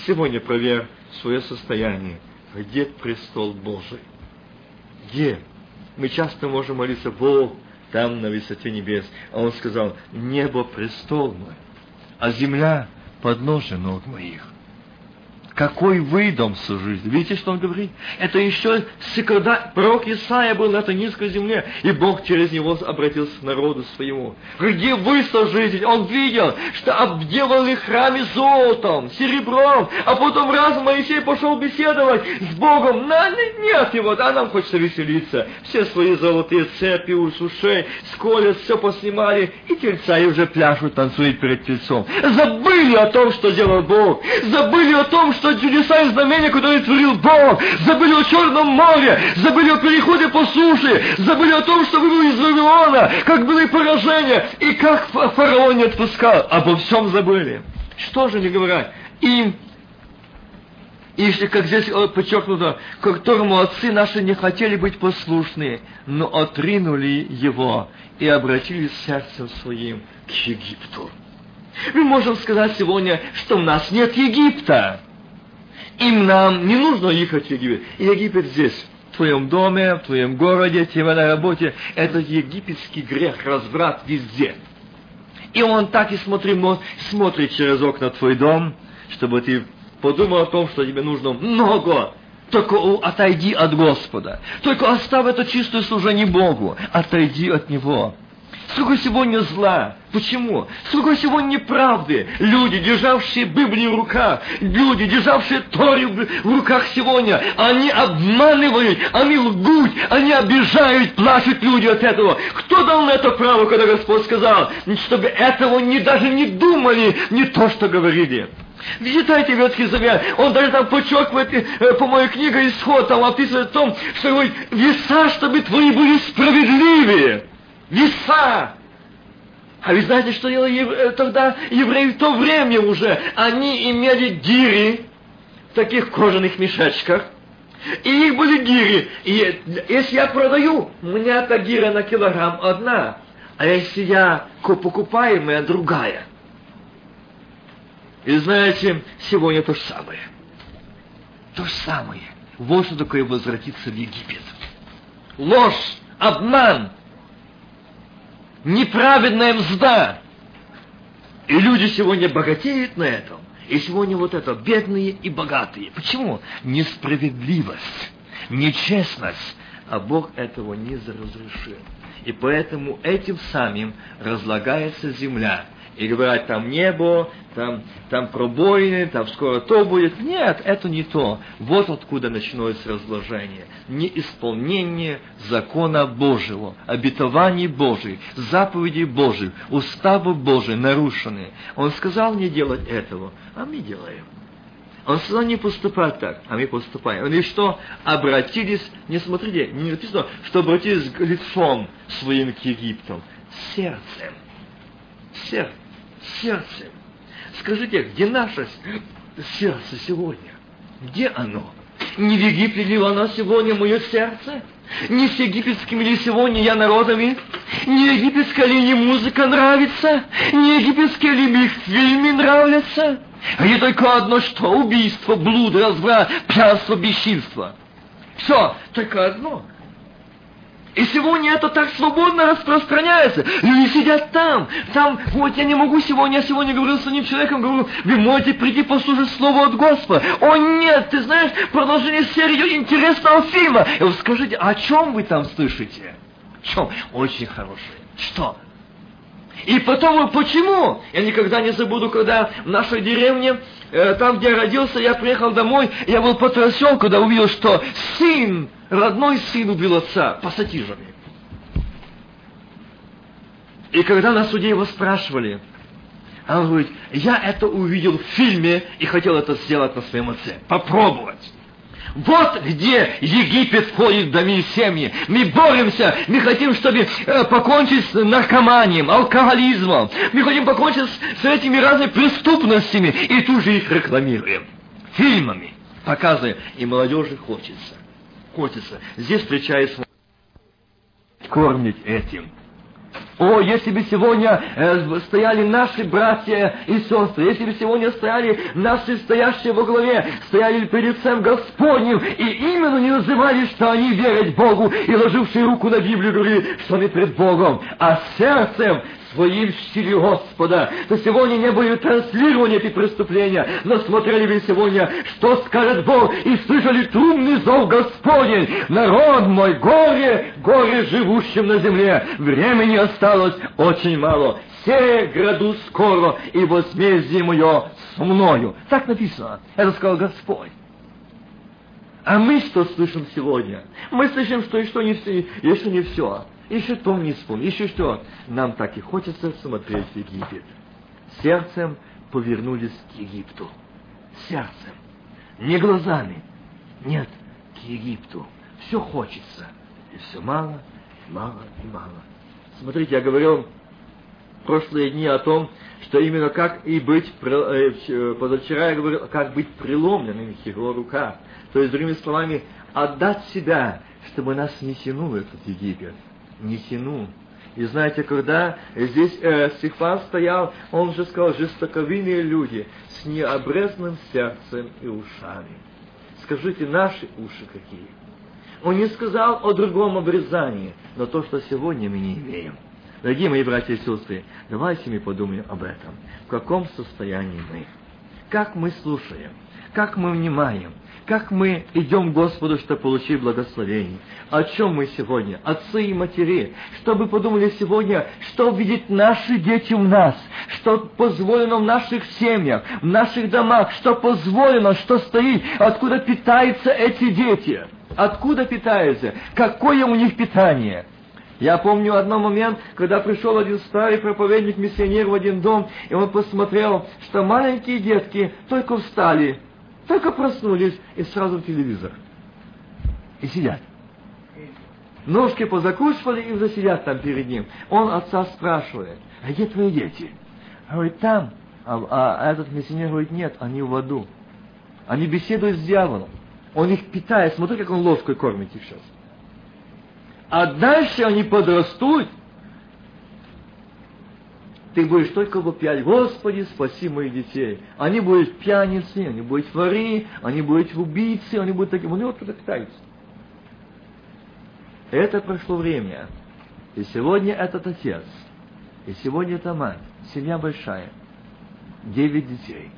Сегодня проверь свое состояние. Где престол Божий? Где? Мы часто можем молиться, Бог, там на высоте небес. А Он сказал, небо престол мой, а земля подножие ног моих. Какой вы дом сожитель? Видите, что он говорит? Это еще когда пророк Исаия был на этой низкой земле, и Бог через него обратился к народу своему. Где вы сожитель? Он видел, что обделали храме золотом, серебром, а потом раз Моисей пошел беседовать с Богом. На, нет его, да нам хочется веселиться. Все свои золотые цепи у ушей, сколят, все поснимали, и тельца и уже пляшут, танцуют перед тельцом. Забыли о том, что делал Бог. Забыли о том, что что чудеса и знамения, которые творил Бог, забыли о Черном море, забыли о переходе по суше, забыли о том, что вывел из Вавилона, как были поражения, и как фараон не отпускал. Обо всем забыли. Что же не говорят? Им и как здесь подчеркнуто, которому отцы наши не хотели быть послушны, но отринули его и обратились сердцем своим к Египту. Мы можем сказать сегодня, что у нас нет Египта. Им нам не нужно ехать в Египет. Египет здесь, в твоем доме, в твоем городе, тебе на работе. Это египетский грех, разврат везде. И он так и смотрит, смотрит через окна твой дом, чтобы ты подумал о том, что тебе нужно много. Только отойди от Господа. Только оставь это чистое служение Богу. Отойди от Него. Сколько сегодня зла. Почему? Сколько сегодня неправды. Люди, державшие Библию в руках, люди, державшие Торию в руках сегодня, они обманывают, они лгут, они обижают, плачут люди от этого. Кто дал на это право, когда Господь сказал, чтобы этого не, даже не думали, не то, что говорили? Читайте Ветхий Завет, он даже там подчеркивает, э, по моей книге Исход, там описывает о том, что говорит, веса, чтобы твои были справедливые веса. А вы знаете, что делали э, тогда евреи в то время уже? Они имели гири в таких кожаных мешочках. И их были гири. И если я продаю, у меня эта гира на килограмм одна. А если я покупаемая, другая. И знаете, сегодня то же самое. То же самое. Вот что такое возвратиться в Египет. Ложь, обман, неправедная мзда. И люди сегодня богатеют на этом. И сегодня вот это, бедные и богатые. Почему? Несправедливость, нечестность. А Бог этого не разрешил. И поэтому этим самим разлагается земля и говорят, там небо, там, там пробоины, там скоро то будет. Нет, это не то. Вот откуда начинается разложение. Неисполнение закона Божьего, обетований Божьих, заповедей Божьих, уставов Божьих нарушены. Он сказал не делать этого, а мы делаем. Он сказал не поступать так, а мы поступаем. Они что? Обратились, не смотрите, не написано, что обратились лицом своим к Египту, сердцем. Сердцем сердцем. Скажите, где наше сердце сегодня? Где оно? Не в Египте ли оно сегодня, мое сердце? Не с египетскими ли сегодня я народами? Не египетская ли мне музыка нравится? Не египетские ли мне фильмы нравятся? А не только одно что? Убийство, блуд, разврат, пьянство, бесчинство. Все, только одно – и сегодня это так свободно распространяется. Люди сидят там, там, вот я не могу сегодня, я сегодня говорил с одним человеком, говорю, вы можете прийти послушать Слово от Господа. О нет, ты знаешь, продолжение серии интересного фильма. И вы скажите, о чем вы там слышите? В чем? Очень хорошее. Что? И потом, почему? Я никогда не забуду, когда в нашей деревне, э, там, где я родился, я приехал домой, я был потрясен, когда увидел, что сын родной сын убил отца пассатижами. И когда на суде его спрашивали, он говорит, я это увидел в фильме и хотел это сделать на своем отце. Попробовать. Вот где Египет входит в доми семьи. Мы боремся, мы хотим, чтобы э, покончить с наркоманием, алкоголизмом. Мы хотим покончить с, с этими разными преступностями и тут же их рекламируем. Фильмами показываем. И молодежи хочется котится. Здесь встречается кормить этим. О, если бы сегодня э, стояли наши братья и сестры, если бы сегодня стояли наши стоящие во главе, стояли перед лицем Господним, и именно не называли, что они верят Богу, и ложившие руку на Библию говорили, что они пред Богом, а сердцем своим чтили Господа, то сегодня не были транслирования эти преступления, но смотрели бы сегодня, что скажет Бог, и слышали трумный зов Господень. Народ мой, горе, горе живущим на земле, времени осталось очень мало. Все граду скоро, и возмездие мое с мною. Так написано. Это сказал Господь. А мы что слышим сегодня? Мы слышим, что еще не все, еще не все. Еще то не вспомнил, еще что. Нам так и хочется смотреть в Египет. Сердцем повернулись к Египту. Сердцем. Не глазами. Нет, к Египту. Все хочется. И все мало, мало и мало. Смотрите, я говорил в прошлые дни о том, что именно как и быть, э, позавчера я говорил, как быть преломленным в его руках. То есть, другими словами, отдать себя, чтобы нас не тянул этот Египет не тяну. И знаете, когда здесь э, Стефан стоял, он же сказал, жестоковинные люди с необрезанным сердцем и ушами. Скажите, наши уши какие? Он не сказал о другом обрезании, но то, что сегодня мы не имеем. Дорогие мои братья и сестры, давайте мы подумаем об этом. В каком состоянии мы? Как мы слушаем? Как мы внимаем? Как мы идем к Господу, чтобы получить благословение? О чем мы сегодня? Отцы и матери. Чтобы подумали сегодня, что видят наши дети в нас, что позволено в наших семьях, в наших домах, что позволено, что стоит, откуда питаются эти дети. Откуда питаются? Какое у них питание? Я помню один момент, когда пришел один старый проповедник-миссионер в один дом, и он посмотрел, что маленькие детки только встали, только проснулись и сразу в телевизор. И сидят. Ножки позакусывали и уже сидят там перед ним. Он отца спрашивает, а где твои дети? Говорит, там. А, а этот миссионер говорит, нет, они в аду. Они беседуют с дьяволом. Он их питает. Смотри, как он ложкой кормит их сейчас. А дальше они подрастут, ты будешь только вопять, Господи, спаси моих детей. Они будут пьяницы, они будут воры, они будут убийцы, они будут такие, они вот туда питаются. Это прошло время. И сегодня этот отец, и сегодня эта мать, семья большая, девять детей.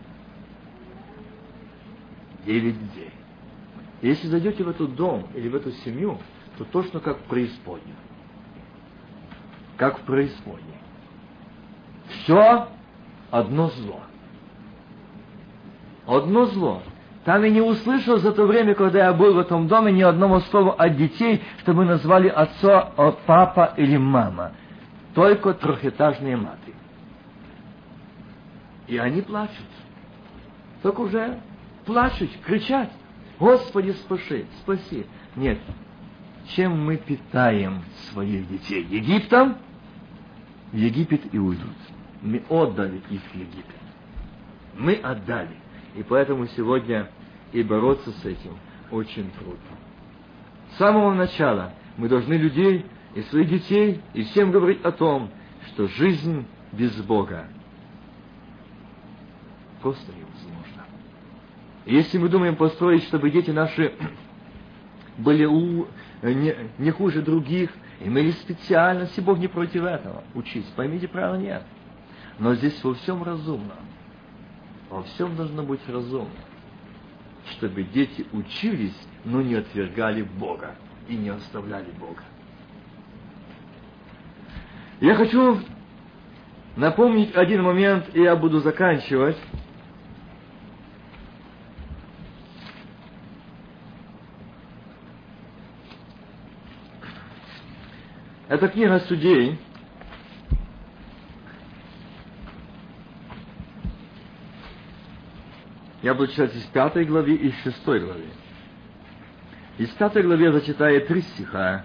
Девять детей. Если зайдете в этот дом или в эту семью, то точно как в преисподнюю. Как в преисподней. Все одно зло. Одно зло. Там я не услышал за то время, когда я был в этом доме, ни одного слова от детей, чтобы назвали отца папа или мама. Только трехэтажные маты. И они плачут. Так уже плачут, кричат. Господи, спаси, спаси. Нет. Чем мы питаем своих детей? Египтом? В Египет и уйдут. Мы отдали их в Египет. Мы отдали. И поэтому сегодня и бороться с этим очень трудно. С самого начала мы должны людей и своих детей и всем говорить о том, что жизнь без Бога просто невозможна. Если мы думаем построить, чтобы дети наши были у, не, не хуже других, имели специальность, и Бог не против этого учить, поймите правильно, нет. Но здесь во всем разумно. Во всем должно быть разумно. Чтобы дети учились, но не отвергали Бога и не оставляли Бога. Я хочу напомнить один момент, и я буду заканчивать. Это книга судей, Я буду читать из пятой главы и из шестой главы. Из пятой главы я зачитаю три стиха.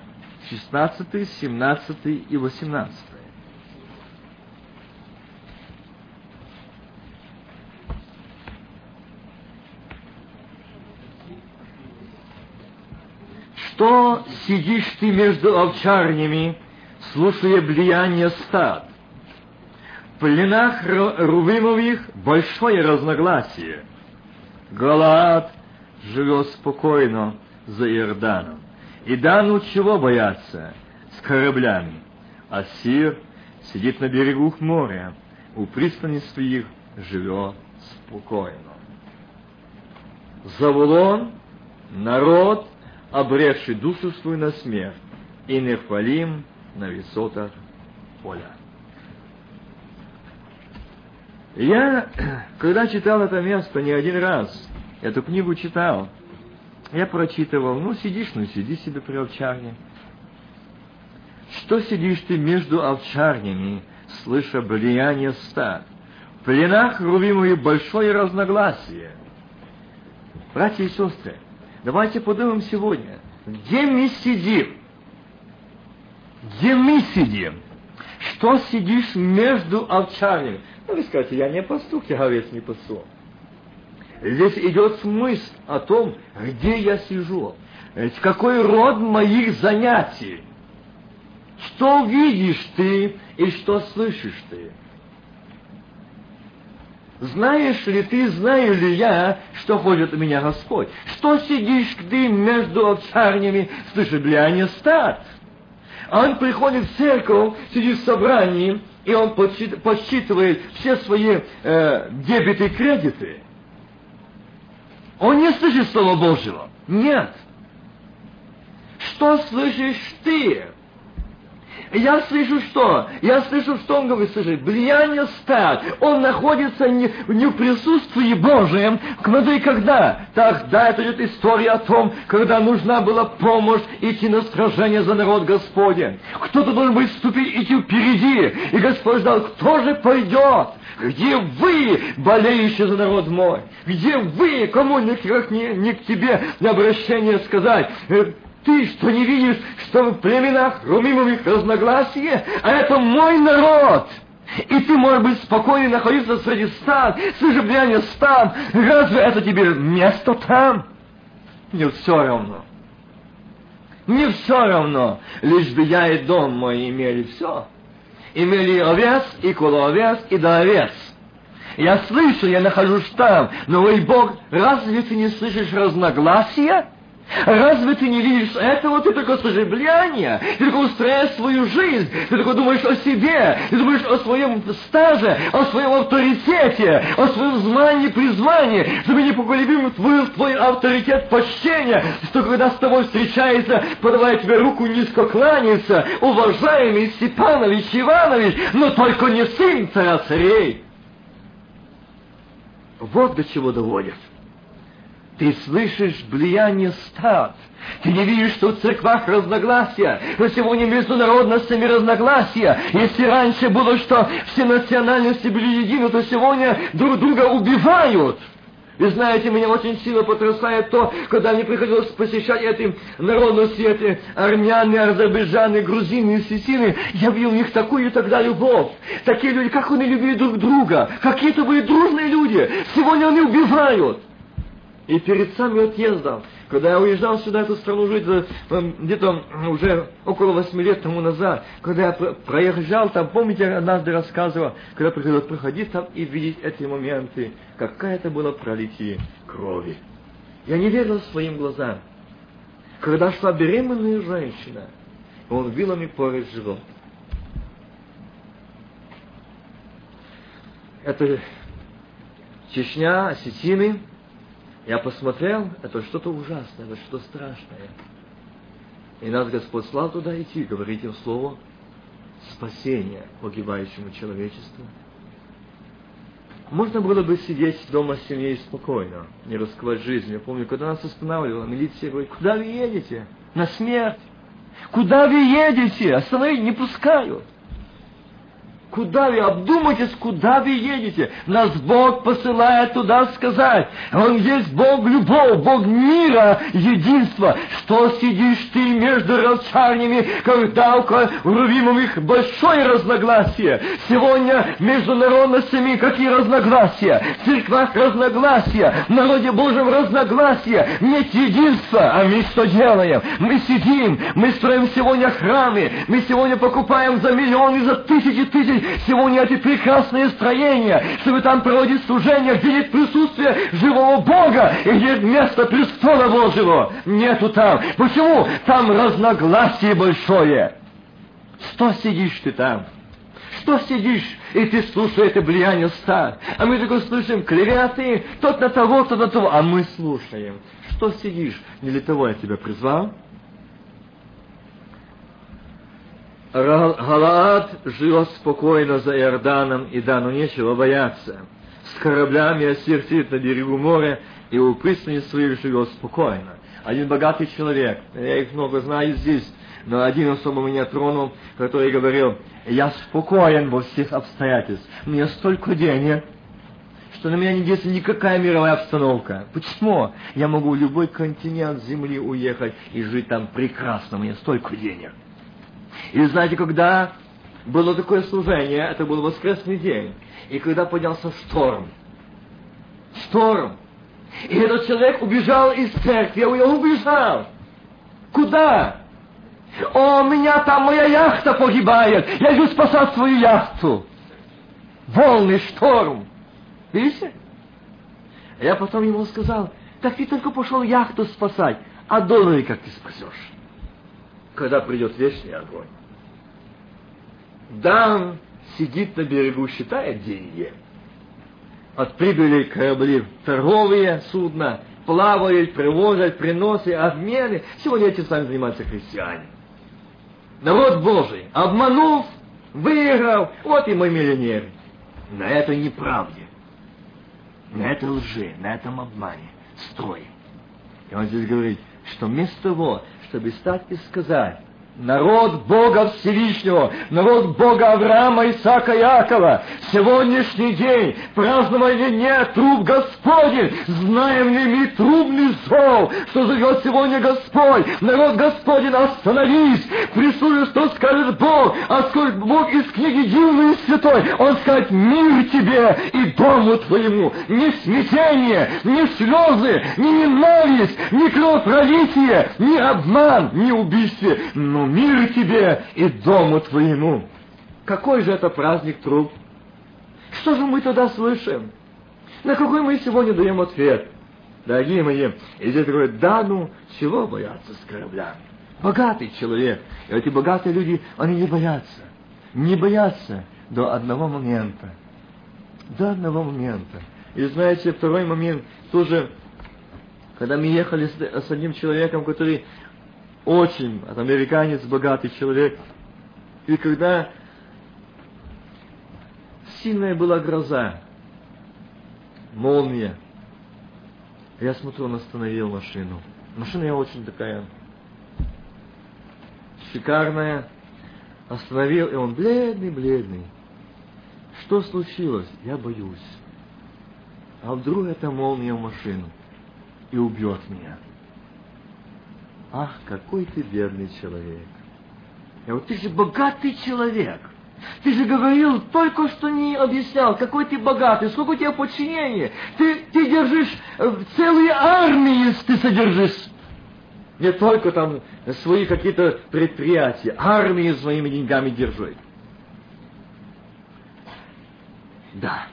16, 17 и 18. Что сидишь ты между овчарнями, слушая влияние стад? В пленах Рувимовых большое разногласие – Галаад живет спокойно за Иорданом. И Дану чего бояться? С кораблями. А Сир сидит на берегу моря, у пристани своих живет спокойно. Завулон — народ, обрекший душу свою на смерть, и Нефалим на высотах поля. Я, когда читал это место не один раз, эту книгу читал, я прочитывал, ну, сидишь, ну, сиди себе при овчарне. Что сидишь ты между овчарнями, слыша влияние стад? В пленах рувимые большое разногласие. Братья и сестры, давайте подумаем сегодня, где мы сидим? Где мы сидим? Что сидишь между овчарнями? Ну, вы скажете, я не пастух, я овец не пасу. Здесь идет смысл о том, где я сижу, какой род моих занятий. Что видишь ты и что слышишь ты? Знаешь ли ты, знаю ли я, что хочет у меня Господь? Что сидишь ты между овцарнями, слышишь влияние стад? Он приходит в церковь, сидит в собрании, и он подсчитывает все свои э, дебеты и кредиты. Он не слышит Слова Божьего. Нет. Что слышишь ты? Я слышу что? Я слышу, что он говорит, слушай, влияние стад, он находится не, не в присутствии Божьем, но и когда? Тогда это идет история о том, когда нужна была помощь идти на сражение за народ Господень. Кто-то должен быть вступить, идти впереди. И Господь ждал, кто же пойдет? Где вы, болеющие за народ мой? Где вы, кому никак не, не к тебе на обращение сказать? Ты что не видишь, что в племенах румимовых разногласия? А это мой народ! И ты, может быть, спокойно находиться среди стан, слышишь влияние стан. Разве это тебе место там? Мне все равно. Мне все равно, лишь бы я и дом мой имели все. имели овец, и коло овец, и до овец. Я слышу, я нахожусь там, но, ой Бог, разве ты не слышишь разногласия? Разве ты не видишь этого? Ты только служебляние, ты только устраиваешь свою жизнь, ты только думаешь о себе, ты думаешь о своем стаже, о своем авторитете, о своем звании, призвании, чтобы непоколебим твой, твой авторитет почтения, что когда с тобой встречается, подавая тебе руку, низко кланяется, уважаемый Степанович Иванович, но только не сын царя царей. Вот до чего доводят. Ты слышишь влияние стад. Ты не видишь, что в церквах разногласия, но сегодня между народностями разногласия. Если раньше было, что все национальности были едины, то сегодня друг друга убивают. Вы знаете, меня очень сильно потрясает то, когда мне приходилось посещать эти народности, эти армяне, азербайджаны, грузины, сесины, я видел у них такую тогда любовь. Такие люди, как они любили друг друга. Какие-то были дружные люди. Сегодня они убивают. И перед самым отъездом, когда я уезжал сюда, эту страну жить, где-то уже около восьми лет тому назад, когда я проезжал там, помните, однажды рассказывал, когда приходилось проходить там и видеть эти моменты, какая это было пролитие крови. Я не верил своим глазам. Когда шла беременная женщина, он вилами порез живот. Это Чечня, осетины, я посмотрел, это что-то ужасное, это что-то страшное. И нас Господь слал туда идти, говорить им слово спасения погибающему человечеству. Можно было бы сидеть дома с семьей спокойно, не рисковать жизнью. Я помню, когда нас останавливала, милиция говорит, куда вы едете? На смерть. Куда вы едете? Остановить не пускают. Куда вы? Обдумайтесь, куда вы едете. Нас Бог посылает туда сказать. Он есть Бог любовь, Бог мира, единства. Что сидишь ты между расчарнями, когда у любимых большое разногласие. Сегодня между народностями какие разногласия? В церквах разногласия, в народе Божьем разногласия. Нет единства. А мы что делаем? Мы сидим, мы строим сегодня храмы, мы сегодня покупаем за миллионы, за тысячи тысяч сегодня эти прекрасные строения, чтобы там проводить служение, где нет присутствия живого Бога и где место престола Божьего. Нету там. Почему? Там разногласие большое. Что сидишь ты там? Что сидишь, и ты слушаешь это влияние ста? А мы только слышим клеветы, тот на того, тот на того. А мы слушаем. Что сидишь? Не для того я тебя призвал? Галаад живет спокойно за Иорданом, и да, но нечего бояться. С кораблями осертит на берегу моря, и у пристани своих живет спокойно. Один богатый человек, я их много знаю здесь, но один особо меня тронул, который говорил, я спокоен во всех обстоятельствах, у меня столько денег, что на меня не действует никакая мировая обстановка. Почему? Я могу в любой континент Земли уехать и жить там прекрасно, у меня столько денег. И знаете, когда было такое служение, это был воскресный день, и когда поднялся шторм, шторм, и этот человек убежал из церкви, я убежал. Куда? О, меня там моя яхта погибает, я иду спасать свою яхту. Волны, шторм. Видите? Я потом ему сказал, так ты только пошел яхту спасать, а доллары как ты спасешь? Когда придет вечный огонь. Дан сидит на берегу, считает деньги. От прибыли корабли торговые судна, плавают, привозят, приносят, обмены. Сегодня этим сами занимаются христиане. Народ Божий, обманув, выиграл, вот и мой миллионер. На этой неправде, на этой лжи, на этом обмане строим. И он здесь говорит, что вместо того, чтобы стать и сказать, Народ Бога Всевышнего, народ Бога Авраама, Исаака, Якова, сегодняшний день праздновали не труп Господень, знаем ли мы трубный зов, что зовет сегодня Господь, народ Господень, остановись, прислушай, что скажет Бог, а скажет Бог из книги Дивный и Святой, Он скажет, мир тебе и дому твоему, не смятение, не слезы, не ненависть, не кровопролитие, не обман, не убийство, но мир тебе и дому твоему. Какой же это праздник труп? Что же мы тогда слышим? На какой мы сегодня даем ответ? Дорогие мои, и здесь говорят, да, ну, чего бояться с корабля? Богатый человек. И эти богатые люди, они не боятся. Не боятся до одного момента. До одного момента. И знаете, второй момент тоже, когда мы ехали с, с одним человеком, который очень, американец, богатый человек, и когда сильная была гроза, молния, я смотрю, он остановил машину. Машина я очень такая шикарная. Остановил, и он бледный, бледный. Что случилось? Я боюсь. А вдруг это молния в машину и убьет меня? Ах, какой ты бедный человек. Я вот ты же богатый человек. Ты же говорил, только что не объяснял, какой ты богатый, сколько у тебя подчинения. Ты, ты держишь э, целые армии, ты содержишь. Не только там свои какие-то предприятия, армии своими деньгами держи. Да.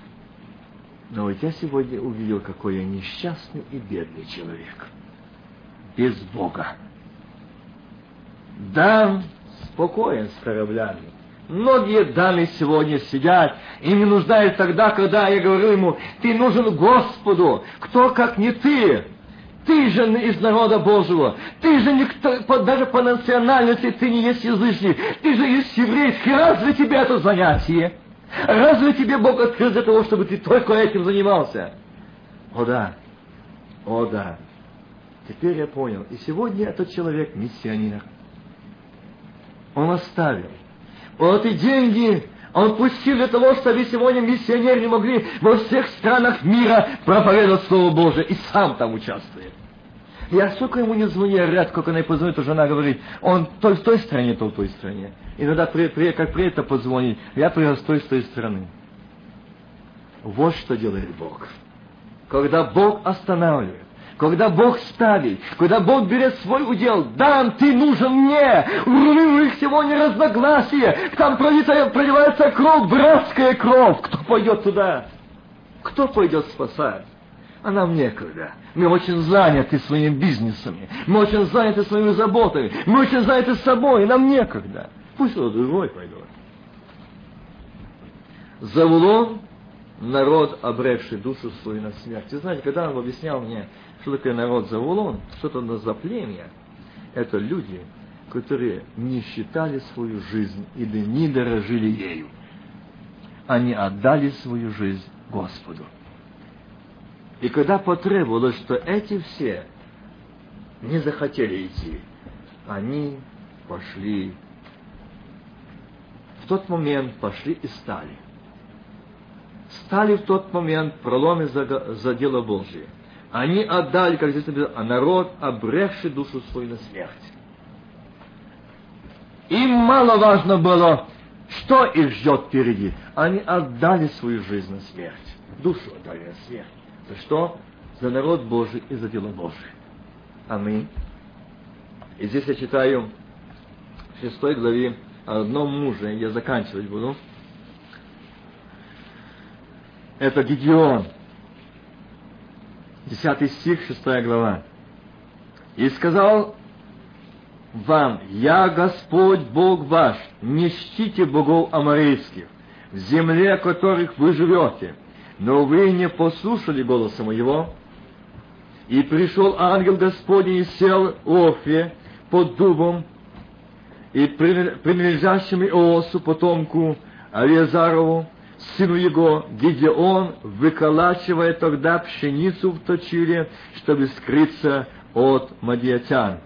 Но вот я сегодня увидел, какой я несчастный и бедный человек. Без Бога. Да, спокоен с кораблями. Многие дамы сегодня сидят и не нуждаются тогда, когда я говорю ему, ты нужен Господу, кто как не ты. Ты же из народа Божьего. Ты же никто, даже по национальности ты не есть язычник. Ты же есть еврейский. Разве тебе это занятие? Разве тебе Бог открыл для того, чтобы ты только этим занимался? О да. О да. Теперь я понял. И сегодня этот человек миссионер. Он оставил вот эти деньги он пустил для того, чтобы сегодня миссионеры не могли во всех странах мира проповедовать Слово Божие, и сам там участвует. Я сколько ему не звоню, ряд, сколько она позвонит, то жена говорит, он то в той стране, то в той стране. Иногда, при, при, как при это позвонит, я приехал с той, с той страны. Вот что делает Бог. Когда Бог останавливает, когда Бог ставит, когда Бог берет свой удел, Дан, ты нужен мне. У их сегодня разногласия. Там проливается кровь, братская кровь. Кто пойдет туда? Кто пойдет спасать? А нам некогда. Мы очень заняты своими бизнесами. Мы очень заняты своими заботами. Мы очень заняты собой. Нам некогда. Пусть кто другой пойдет. Завулон – народ, обрекший душу свою на смерть. И знаете, когда он объяснял мне, что такое народ Завулон? Что это за племя? Это люди, которые не считали свою жизнь или не дорожили ею. Они отдали свою жизнь Господу. И когда потребовалось, что эти все не захотели идти, они пошли. В тот момент пошли и стали. Стали в тот момент проломы за, за дело Божие – они отдали, как здесь написано, а народ, обрекший душу свою на смерть. Им мало важно было, что их ждет впереди. Они отдали свою жизнь на смерть. Душу отдали на смерть. За что? За народ Божий и за дело Божие. Аминь. И здесь я читаю в шестой главе о одном муже, я заканчивать буду. Это Гедеон. Десятый стих, шестая глава. «И сказал вам, я Господь Бог ваш, не чтите богов аморейских, в земле которых вы живете, но вы не послушали голоса моего. И пришел ангел Господень и сел в Офе под дубом, и принадлежащим Иосу, потомку Авиазарову, сыну его, Гедеон, выколачивая тогда пшеницу в точиле, чтобы скрыться от мадиатян.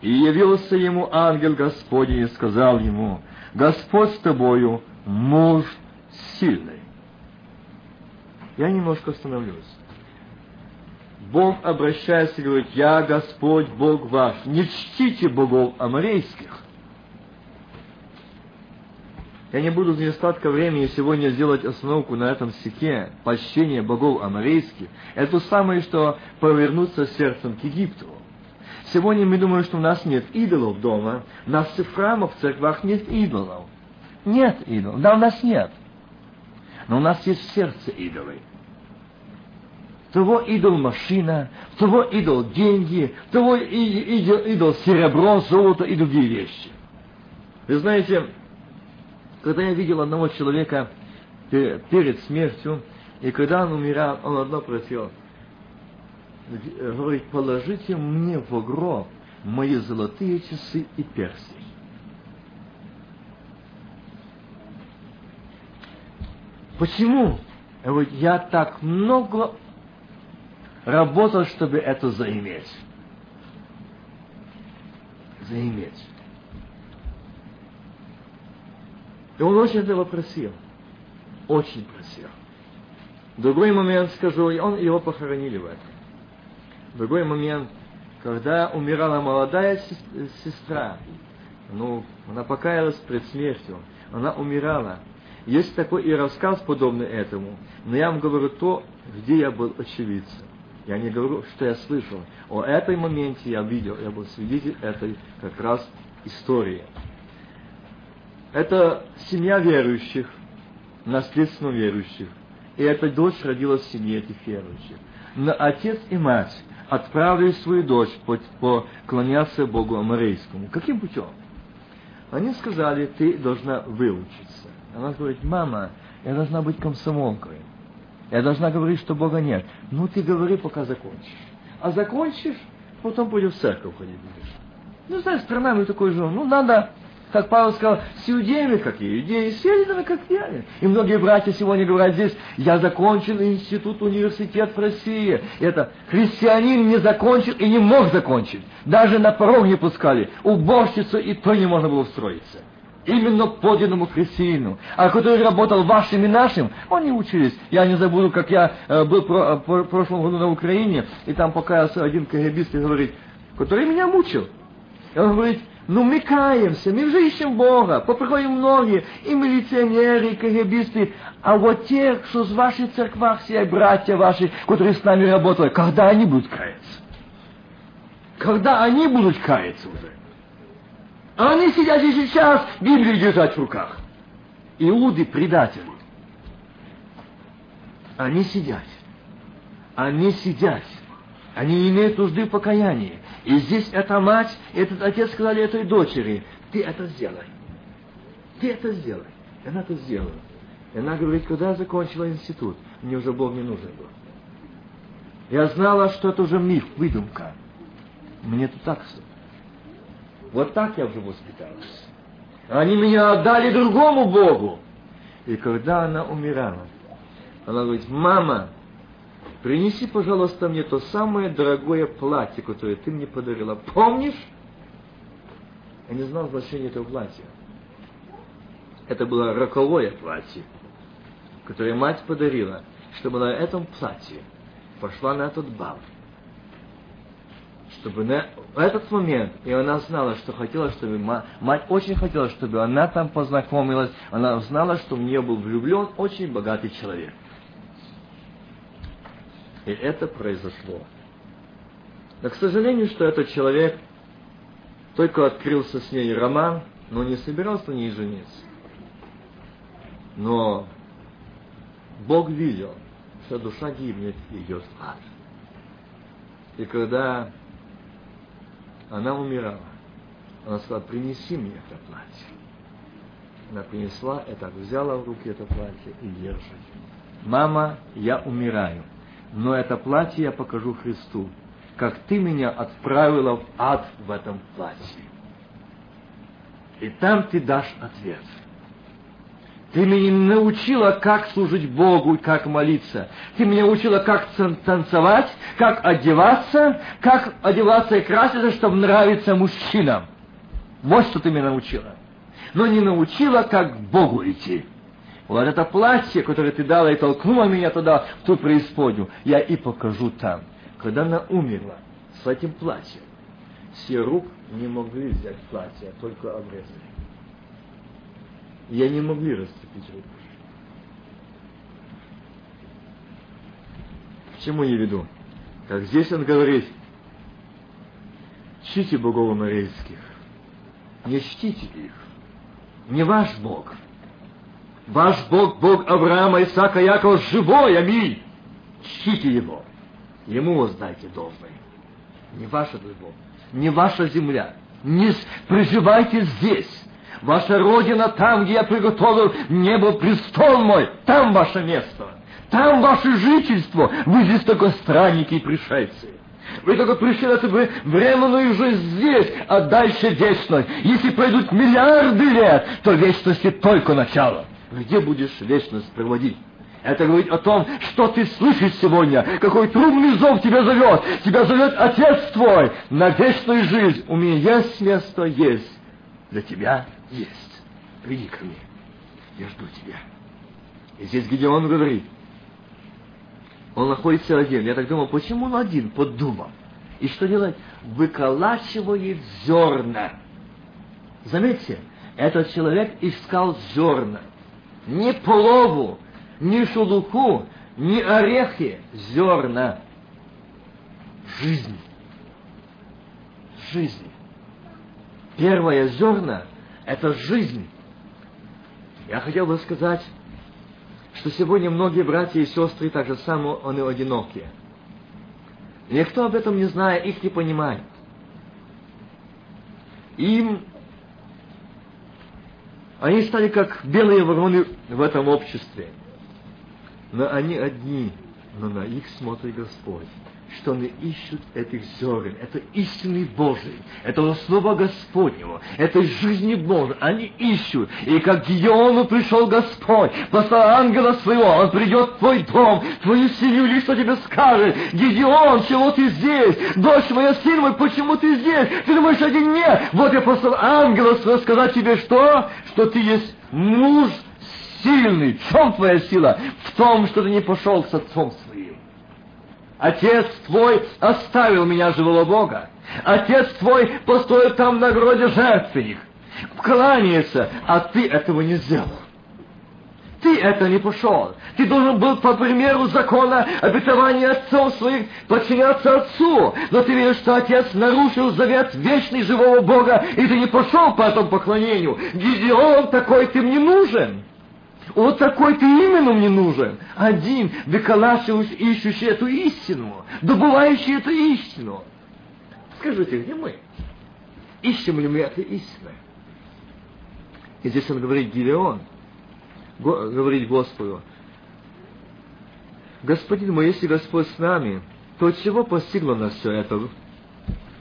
И явился ему ангел Господень и сказал ему, Господь с тобою, муж сильный. Я немножко остановлюсь. Бог обращается и говорит, я Господь Бог ваш, не чтите богов аморейских, я не буду за остатка времени сегодня сделать остановку на этом стихе почтение богов аморейских. Это то самое, что повернуться сердцем к Египту. Сегодня мы думаем, что у нас нет идолов дома, у нас храмах, в церквах нет идолов. нет идолов. Да, у нас нет. Но у нас есть сердце идолы. Того идол машина, того идол деньги, того идол серебро, золото и другие вещи. Вы знаете, когда я видел одного человека перед смертью, и когда он умирал, он одно просил, говорит, положите мне в гроб мои золотые часы и перси. Почему? Говорит, я так много работал, чтобы это заиметь. Заиметь. И он очень этого просил. Очень просил. В другой момент скажу, и он его похоронили в этом. В другой момент, когда умирала молодая сестра, ну, она покаялась пред смертью, она умирала. Есть такой и рассказ, подобный этому, но я вам говорю то, где я был очевидцем. Я не говорю, что я слышал. О этой моменте я видел, я был свидетель этой как раз истории. Это семья верующих, наследственно верующих. И эта дочь родилась в семье этих верующих. Но отец и мать отправили свою дочь поклоняться Богу Амарейскому. Каким путем? Они сказали, ты должна выучиться. Она говорит, мама, я должна быть комсомолкой. Я должна говорить, что Бога нет. Ну, ты говори, пока закончишь. А закончишь, потом пойдем в церковь ходить будешь. Ну, знаешь, страна мы такой живем. Ну, надо как Павел сказал, с иудеями, как и иудеи, с селянами, как я. И многие братья сегодня говорят здесь, я закончил институт, университет в России. Это христианин не закончил и не мог закончить. Даже на порог не пускали. Уборщицу и то не можно было устроиться. Именно подлинному христианину. А который работал вашим и нашим, они учились. Я не забуду, как я э, был э, в прошлом году на Украине, и там покаялся один КГБист говорит, который меня мучил. И он говорит, ну, мы каемся, мы уже ищем Бога. Поприходим многие, и милиционеры, и КГБисты. А вот те, что с вашей церквах, все братья ваши, которые с нами работали, когда они будут каяться? Когда они будут каяться уже? А они сидят и сейчас Библию держать в руках. Иуды предатели. Они сидят. Они сидят. Они имеют нужды в покаянии. И здесь эта мать, этот отец сказали этой дочери, ты это сделай. Ты это сделай. И она это сделала. И она говорит, когда я закончила институт, мне уже Бог не нужен был. Я знала, что это уже миф, выдумка. Мне это так Вот так я уже воспиталась. Они меня отдали другому Богу. И когда она умирала, она говорит, мама, принеси, пожалуйста, мне то самое дорогое платье, которое ты мне подарила. Помнишь? Я не знал значения этого платья. Это было роковое платье, которое мать подарила, чтобы на этом платье пошла на этот бал. Чтобы на этот момент, и она знала, что хотела, чтобы мать, мать очень хотела, чтобы она там познакомилась, она знала, что в нее был влюблен очень богатый человек. И это произошло. Но, к сожалению, что этот человек только открылся с ней роман, но не собирался на ней жениться. Но Бог видел, что душа гибнет и идет в ад. И когда она умирала, она сказала, принеси мне это платье. Она принесла это, взяла в руки это платье и держит. Мама, я умираю но это платье я покажу Христу, как ты меня отправила в ад в этом платье. И там ты дашь ответ. Ты меня научила, как служить Богу и как молиться. Ты меня учила, как танцевать, как одеваться, как одеваться и краситься, чтобы нравиться мужчинам. Вот что ты меня научила. Но не научила, как к Богу идти. Вот это платье, которое ты дала и толкнула меня туда, в ту преисподнюю, я и покажу там. Когда она умерла с этим платьем, все рук не могли взять платье, а только обрезали. Я не могли расцепить руку. К чему я веду? Как здесь он говорит, чтите богов морейских, не чтите их, не ваш Бог – Ваш Бог, Бог Авраама, Исаака, Якова, живой, аминь. Чтите Его. Ему воздайте должное. Не ваша любовь, не ваша земля. Не проживайте здесь. Ваша родина там, где я приготовил небо, престол мой. Там ваше место. Там ваше жительство. Вы здесь только странники и пришельцы. Вы только пришли на эту временную жизнь здесь, а дальше вечность. Если пройдут миллиарды лет, то вечности только начало. Где будешь вечность проводить? Это говорит о том, что ты слышишь сегодня, какой трубный зов тебя зовет. Тебя зовет Отец твой на вечную жизнь. У меня есть место, есть. Для тебя есть. Приди ко мне. Я жду тебя. И здесь Гедеон говорит, он находится один. Я так думал, почему он один? Подумал. И что делать? Выколачивает зерна. Заметьте, этот человек искал зерна. Не плову, не шелуху, не орехи, зерна. Жизнь. Жизнь. Первое зерна – это жизнь. Я хотел бы сказать, что сегодня многие братья и сестры так же само, они одинокие. Никто об этом не знает, их не понимает. Им они стали как белые вороны в этом обществе. Но они одни, но на их смотрит Господь что они ищут этих зерен. Это истинный Божий. Это Слово Господнего. Это жизни Божьей. Они ищут. И как Геону пришел Господь, послал ангела своего, он придет в твой дом, в твою семью, или что тебе скажет. Гедеон, чего ты здесь? Дочь моя, сын мой, почему ты здесь? Ты думаешь, один нет. Вот я послал ангела своего сказать тебе что? Что ты есть муж сильный. В чем твоя сила? В том, что ты не пошел с отцом своим. Отец твой оставил меня живого Бога. Отец твой построил там на гроде жертвенник. Кланяется, а ты этого не сделал. Ты это не пошел. Ты должен был по примеру закона обетования отцов своих подчиняться отцу. Но ты видишь, что отец нарушил завет вечный живого Бога, и ты не пошел по этому поклонению. Гидеон такой ты мне нужен. Вот такой ты именно мне нужен. Один, выколачивающий, ищущий эту истину, добывающий эту истину. Скажите, где мы? Ищем ли мы эту истину? И здесь он говорит Гилеон, говорит Господу, Господин мой, если Господь с нами, то чего постигло нас все это?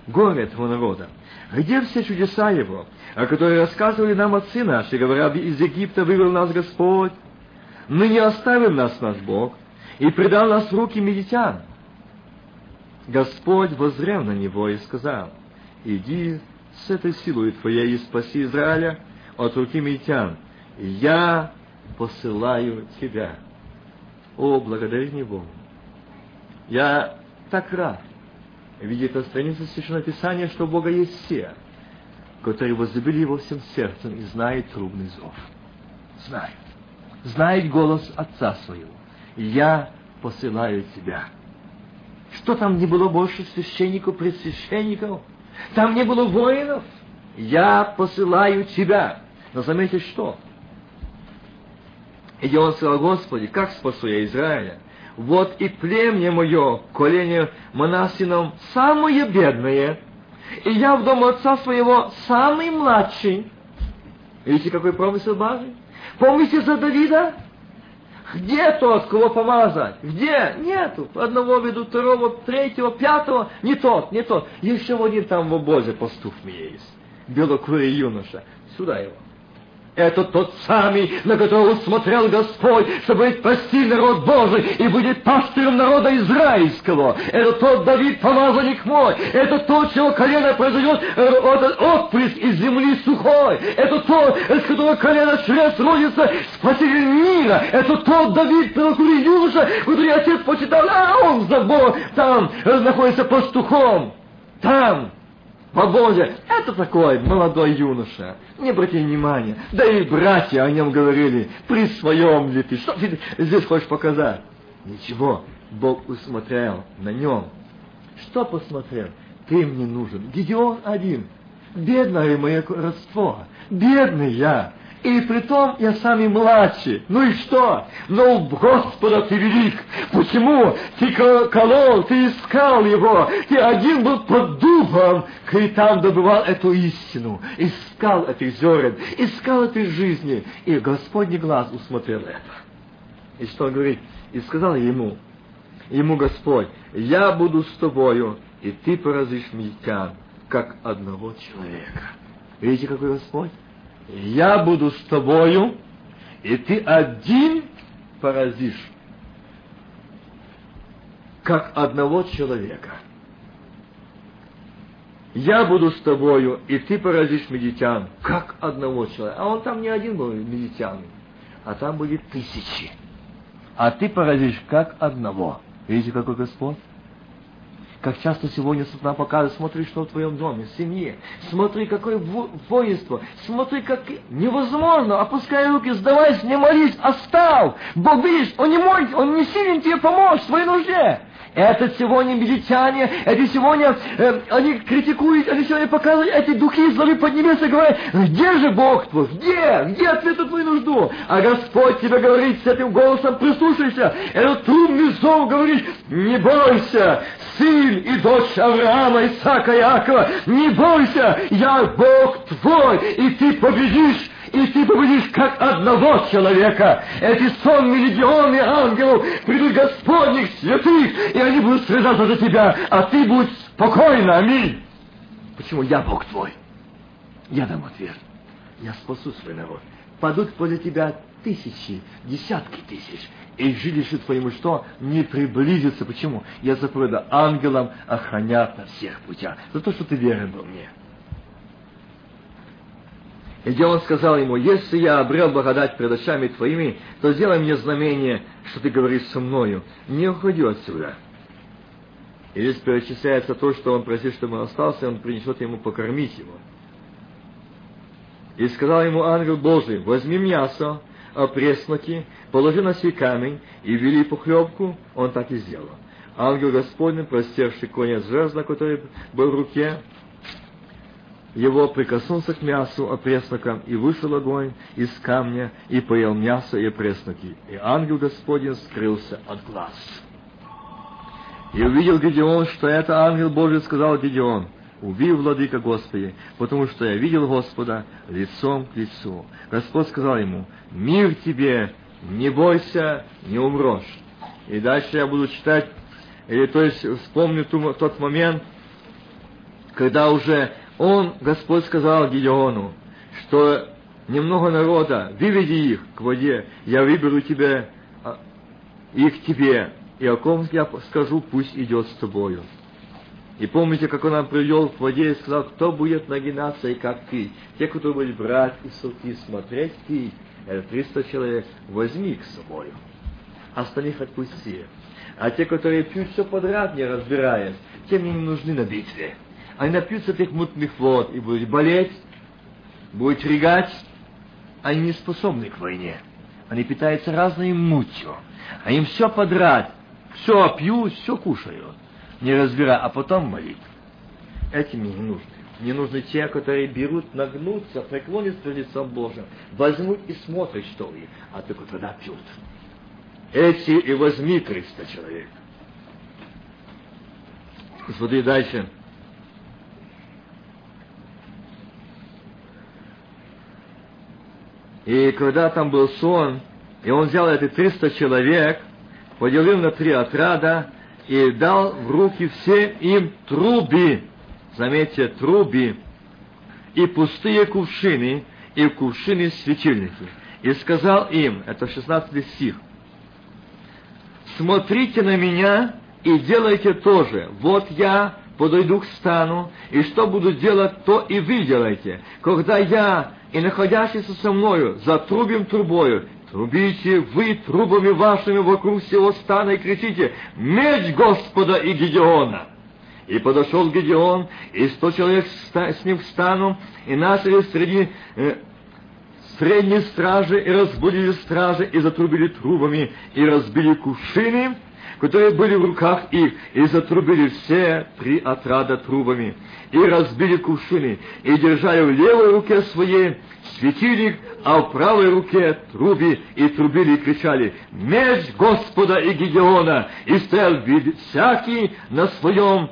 Горе этого народа. Где все чудеса Его, о которых рассказывали нам отцы наши, говоря, из Египта вывел нас Господь, но не оставил нас наш Бог и предал нас в руки медитян. Господь возрел на него и сказал, иди с этой силой твоей и спаси Израиля от руки медитян. Я посылаю тебя. О, благодари мне Богу. Я так рад, видит на странице Священного Писания, что у Бога есть все, которые возлюбили Его всем сердцем и знают трубный зов. Знает. Знает голос Отца Своего. Я посылаю тебя. Что там не было больше священников, предсвященников? Там не было воинов? Я посылаю тебя. Но заметьте что? И он сказал, Господи, как спасу я Израиля? Вот и племя мое, колени монасином, самое бедное, и я в дом отца своего самый младший. Видите, какой промысел Божий? Помните за Давида? Где тот, кого помазать? Где? Нету. Одного ведут, второго, третьего, пятого. Не тот, не тот. Еще один там в обозе пастух мне есть. Белокурый юноша. Сюда его. Это тот самый, на которого смотрел Господь, чтобы спасти народ Божий и будет пастырем народа израильского. Это тот Давид, помазанник мой. Это тот, чего колено произойдет отпрыск из земли сухой. Это тот, из которого колено чрез родится спаситель мира. Это тот Давид, белокурый юноша, который отец почитал, а он забор там находится пастухом. Там, Боже, это такой молодой юноша. Не обрати внимания. Да и братья о нем говорили, при своем ли ты, что ты здесь хочешь показать? Ничего, Бог усмотрел на нем. Что посмотрел? Ты мне нужен. Гедеон один. Бедное мое родство. Бедный я. И при том я самый младший. Ну и что? Но в Господа ты велик. Почему? Ты колол, ты искал его. Ты один был под дубом, и там добывал эту истину. Искал этих зерен, искал этой жизни. И Господний глаз усмотрел это. И что он говорит? И сказал ему, ему Господь, я буду с тобою, и ты поразишь медитян, как одного человека. Видите, какой Господь? Я буду с тобою, и ты один поразишь, как одного человека. Я буду с тобою, и ты поразишь медитян, как одного человека. А он там не один был медитян, а там были тысячи. А ты поразишь, как одного. Видите, какой Господь? Как часто сегодня с утра показывают, смотри, что в твоем доме, в семье. Смотри, какое воинство. Смотри, как невозможно. Опускай руки, сдавайся, не молись, остал. Бог видишь, он не может, он не силен тебе помочь в своей нужде. Это сегодня медитяне, эти сегодня, э, они критикуют, они сегодня показывают, эти духи злобы поднимаются и говорят, где же Бог твой, где, где ответ на твою нужду? А Господь тебе говорит с этим голосом, прислушайся, этот трубный зов говорит, не бойся, сын и дочь Авраама, Исаака, Якова, не бойся, я Бог твой, и ты победишь и ты победишь как одного человека. Эти сонные легионы ангелов придут Господних святых, и они будут сражаться за тебя, а ты будь спокойна. Аминь. Почему я Бог твой? Я дам ответ. Я спасу свой народ. Падут подле тебя тысячи, десятки тысяч, и жилище твоему что? Не приблизится. Почему? Я заповедаю ангелам охранять на всех путях. За то, что ты верен был мне. И он сказал ему, если я обрел благодать пред очами твоими, то сделай мне знамение, что ты говоришь со мною. Не уходи отсюда. И здесь перечисляется то, что он просит, чтобы он остался, и он принесет ему покормить его. И сказал ему ангел Божий, возьми мясо, опресноки, положи на сей камень и вели похлебку, он так и сделал. Ангел Господень, простерший конец жезла, который был в руке, его прикоснулся к мясу опреснокам, и вышел огонь из камня, и поел мясо и опресноки. И ангел Господень скрылся от глаз. И увидел Гедеон, что это ангел Божий сказал Гедеон, «Убей, владыка Господи, потому что я видел Господа лицом к лицу». Господь сказал ему, «Мир тебе, не бойся, не умрешь». И дальше я буду читать, или то есть вспомню тот момент, когда уже он, Господь сказал Гедеону, что немного народа, выведи их к воде, я выберу тебя, а, их тебе, и о ком я скажу, пусть идет с тобою. И помните, как он нам привел к воде и сказал, кто будет нагинаться и как ты. Те, кто будет брать и сути смотреть, ты, это 300 человек, возьми их с собой. Остальных отпусти. А те, которые пьют все подряд, не разбираясь, тем не нужны на битве они напьются этих мутных вод и будут болеть, будут регать, они не способны к войне. Они питаются разной мутью. А им все подряд, все пьют, все кушают, не разбирая, а потом молит. Этим не нужны. Не нужны те, которые берут, нагнутся, преклонятся перед лицом Божьим, возьмут и смотрят, что ли, а только тогда пьют. Эти и возьми 300 человек. Смотри дальше. И когда там был сон, и он взял эти 300 человек, поделил на три отряда и дал в руки всем им труби, заметьте, труби, и пустые кувшины, и кувшины светильники. И сказал им, это 16 стих, «Смотрите на меня и делайте то же. Вот я подойду к стану, и что буду делать, то и вы делайте. Когда я и находящийся со мною затрубим трубою, трубите вы трубами вашими вокруг всего стана и кричите «Меч Господа и Гедеона!» И подошел Гедеон, и сто человек с ним в стану, и начали среди э, средней стражи, и разбудили стражи, и затрубили трубами, и разбили кувшины, которые были в руках их, и затрубили все три отрада трубами, и разбили кувшины, и держали в левой руке своей светильник, а в правой руке труби, и трубили и кричали «Меч Господа и Гедеона!» И стоял всякий на своем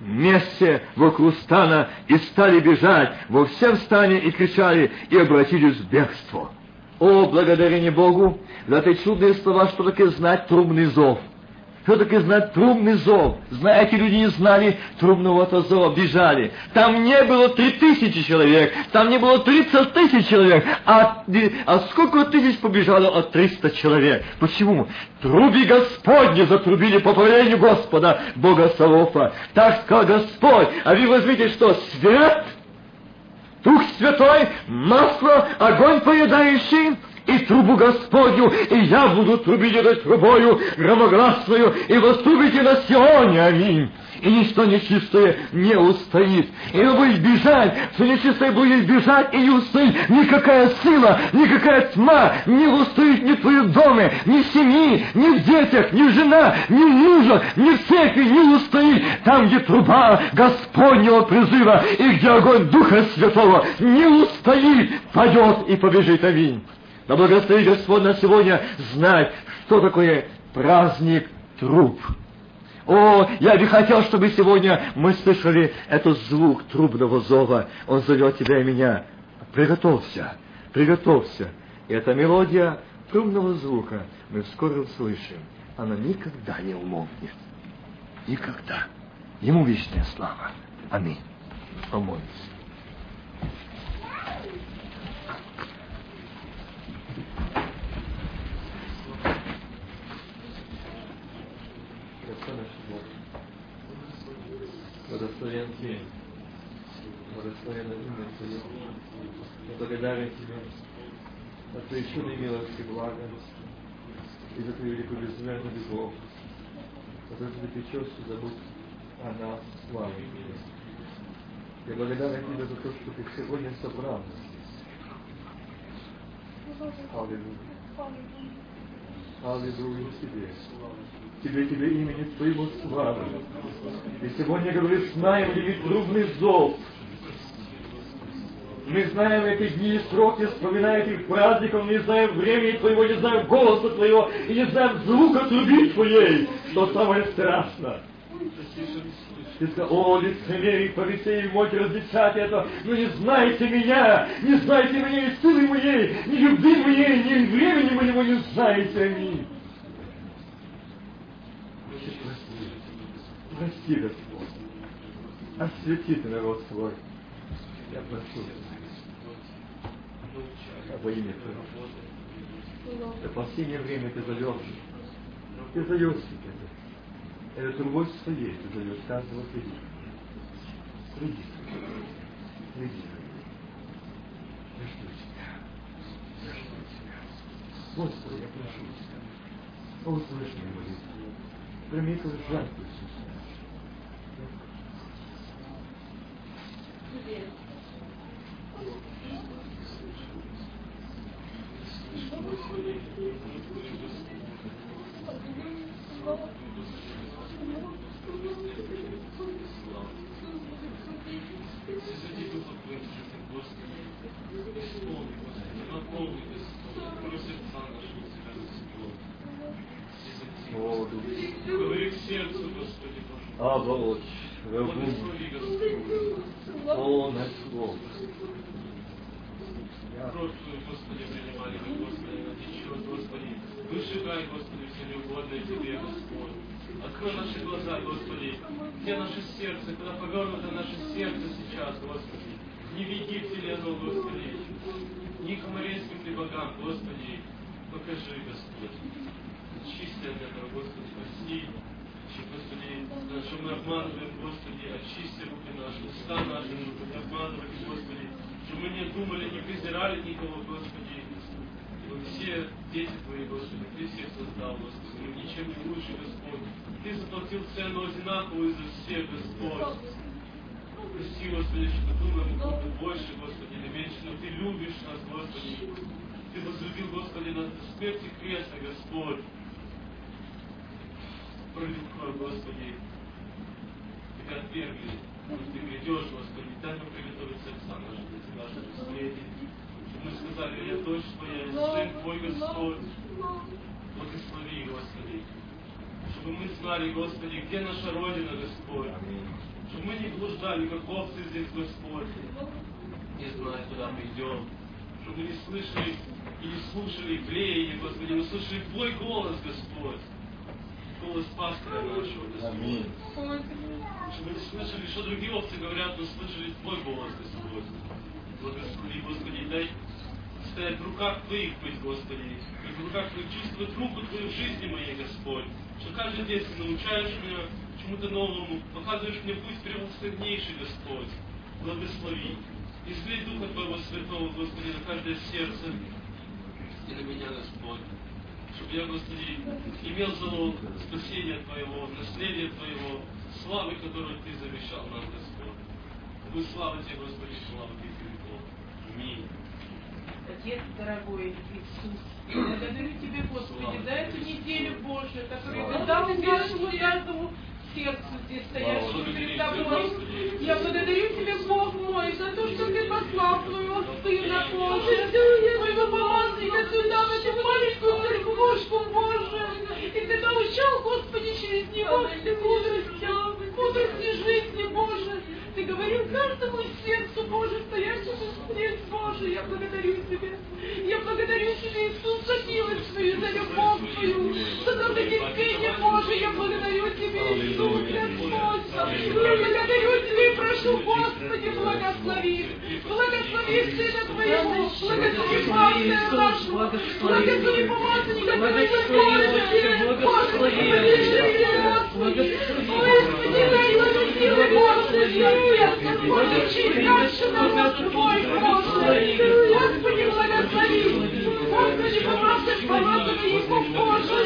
месте вокруг стана, и стали бежать во всем стане, и кричали, и обратились в бегство. О, благодарение Богу за эти чудные слова, что такое знать трубный зов. Что такое знать трубный зов? Знаете, люди не знали трубного зова, бежали. Там не было три тысячи человек, там не было тридцать тысяч человек, а, а сколько тысяч побежало от триста человек? Почему? Труби Господни затрубили по повелению Господа, Бога Савофа. Так сказал Господь, а вы возьмите что, свет? Дух Святой, масло, огонь поедающий, и трубу Господню, и я буду трубить этой трубою громогласную, и вострубите на Сионе, аминь. И ничто нечистое не устоит. И вы будете бежать, все нечистое будет бежать, и не устоит никакая сила, никакая тьма не устоит ни в твоем доме, ни в семье, ни в детях, ни в жена, ни в мужа, ни в церкви не устоит. Там, где труба Господнего призыва, и где огонь Духа Святого не устоит, пойдет и побежит. Аминь. Да благослови Господь на сегодня знать, что такое праздник труб. О, я бы хотел, чтобы сегодня мы слышали этот звук трубного зова. Он зовет тебя и меня. Приготовься, приготовься. И эта мелодия трубного звука мы вскоре услышим. Она никогда не умолкнет. Никогда. Ему вечная слава. Аминь. Помолимся. Благословен Ты, благословенно имя Твое. Я благодарен Тебе за Твои чудные милости, благо, и за Твою великую безмерную любовь, что Ты печешься забудь о нас, славы Тебе. Я благодарен Тебе за то, что Ты сегодня собрал нас. Аллилуйя. Аллилуйя Тебе тебе, тебе имени Твоего славы. И сегодня, говорит, знаем ли трубный зов. Мы знаем эти дни и сроки, вспоминая этих праздников, не знаем времени Твоего, не знаем голоса Твоего, и не знаем звука труби Твоей, что самое страшное. Ты сказал, о, лицемерие, фарисеи, можете различать это, но не знаете меня, не знаете меня и силы моей, ни любви моей, ни времени моего не знаете они. Прости, Господь. Освети ты народ свой. Я прошу тебя. Во имя Твое. До последнее время ты зовешь. Ты зовешь себя. Это трубой своей ты зовешь каждого приди. Приди. Приди. Я жду тебя. Я жду тебя. Господи, я прошу тебя. Услышь мою молитву. Прими твою жертву, Иисус. Говори к Оболочь, Господи. О, наш Бог. Прошлую, Господи, принимали мы, Господи, на течет, Господи. Выжигай, Господи, все неугодное Тебе, Господь. Открой наши глаза, Господи. Где наше сердце, куда повернуто наше сердце сейчас, Господи. Не веди в теле оно, Господи. Ни к морейским ты богам, Господи. Покажи, Господь. Очисти от этого, Господи, прости. Господи, что мы обманываем, Господи, очисти руки наши, уста наши, чтобы не обманывать, Господи, чтобы мы не думали, не презирали никого, Господи. Мы все дети Твои, Господи, Ты всех создал, Господи, мы ничем не лучше, Господь. Ты заплатил цену одинаковую за всех, Господь. Прости, Господи, что думаем Тебе больше, Господи, или меньше, но Ты любишь нас, Господи. Ты возлюбил, Господи, нас до смерти креста, Господь. Пролил кровь, Господи. Ты отвергли, пусть Ты придешь, Господи, дай нам приготовить сердца наши для Тебя, чтобы встретить. Мы сказали, я дочь Твоя, сын Твой, Господь. Благослови, Господи. Чтобы мы знали, Господи, где наша Родина, Господь. Чтобы мы не блуждали, как овцы здесь, Господь. Не зная, куда мы идем. Чтобы мы не слышали и не слушали блеяние, Господи, мы слышали Твой голос, Господь. Голос пастора нашего, Господь. Чтобы не слышали, что другие овцы говорят, но слышали Твой голос, Господь. Благослови, Господи, дай стоять в руках Твоих быть, Господи, и в руках Твоих чувствовать руку Твою в жизни моей, Господь. Что каждый день Ты научаешь меня чему-то новому, показываешь мне путь превосходнейший, Господь. Благослови. Излей Духа Твоего Святого, Господи, на каждое сердце и на меня, Господь. Господи, имел залог спасения Твоего, наследия Твоего, славы, которую Ты завещал нам, Господь. Будь слава Тебе, Господи, слава Тебе, веков. Аминь. Отец дорогой Иисус, благодарю Тебя, Господи, за эту неделю Божию, которую Ты дал нашему каждому сердцу здесь стоящему перед Тобой. Я благодарю Тебя, Бог мой, за то, что Ты послал Твоего Сына Божия, Твоего помазанника сюда, в эту маленькую церквушку Божию. И Ты научал, Господи, через него мудрости, мудрости жизни Божией. Говорил каждому сердцу Божию, стоящему здесь, Боже, я благодарю Тебя. Я благодарю Тебя, Иисус, за милость Твою, за любовь Твою, за долготерпение Боже. Я благодарю Тебя, Иисус, Господь. Я благодарю Тебя и прошу, Господи, благослови. Благослови Сына Твоего, благослови Пастора нашего, благослови помазанника Твоего, Боже. Его, Господи. Господи, дай ему силы, Господи. Получи дальше народ Твой, Боже. Господи, благослови. Господи, помазать, помазывай его, Боже.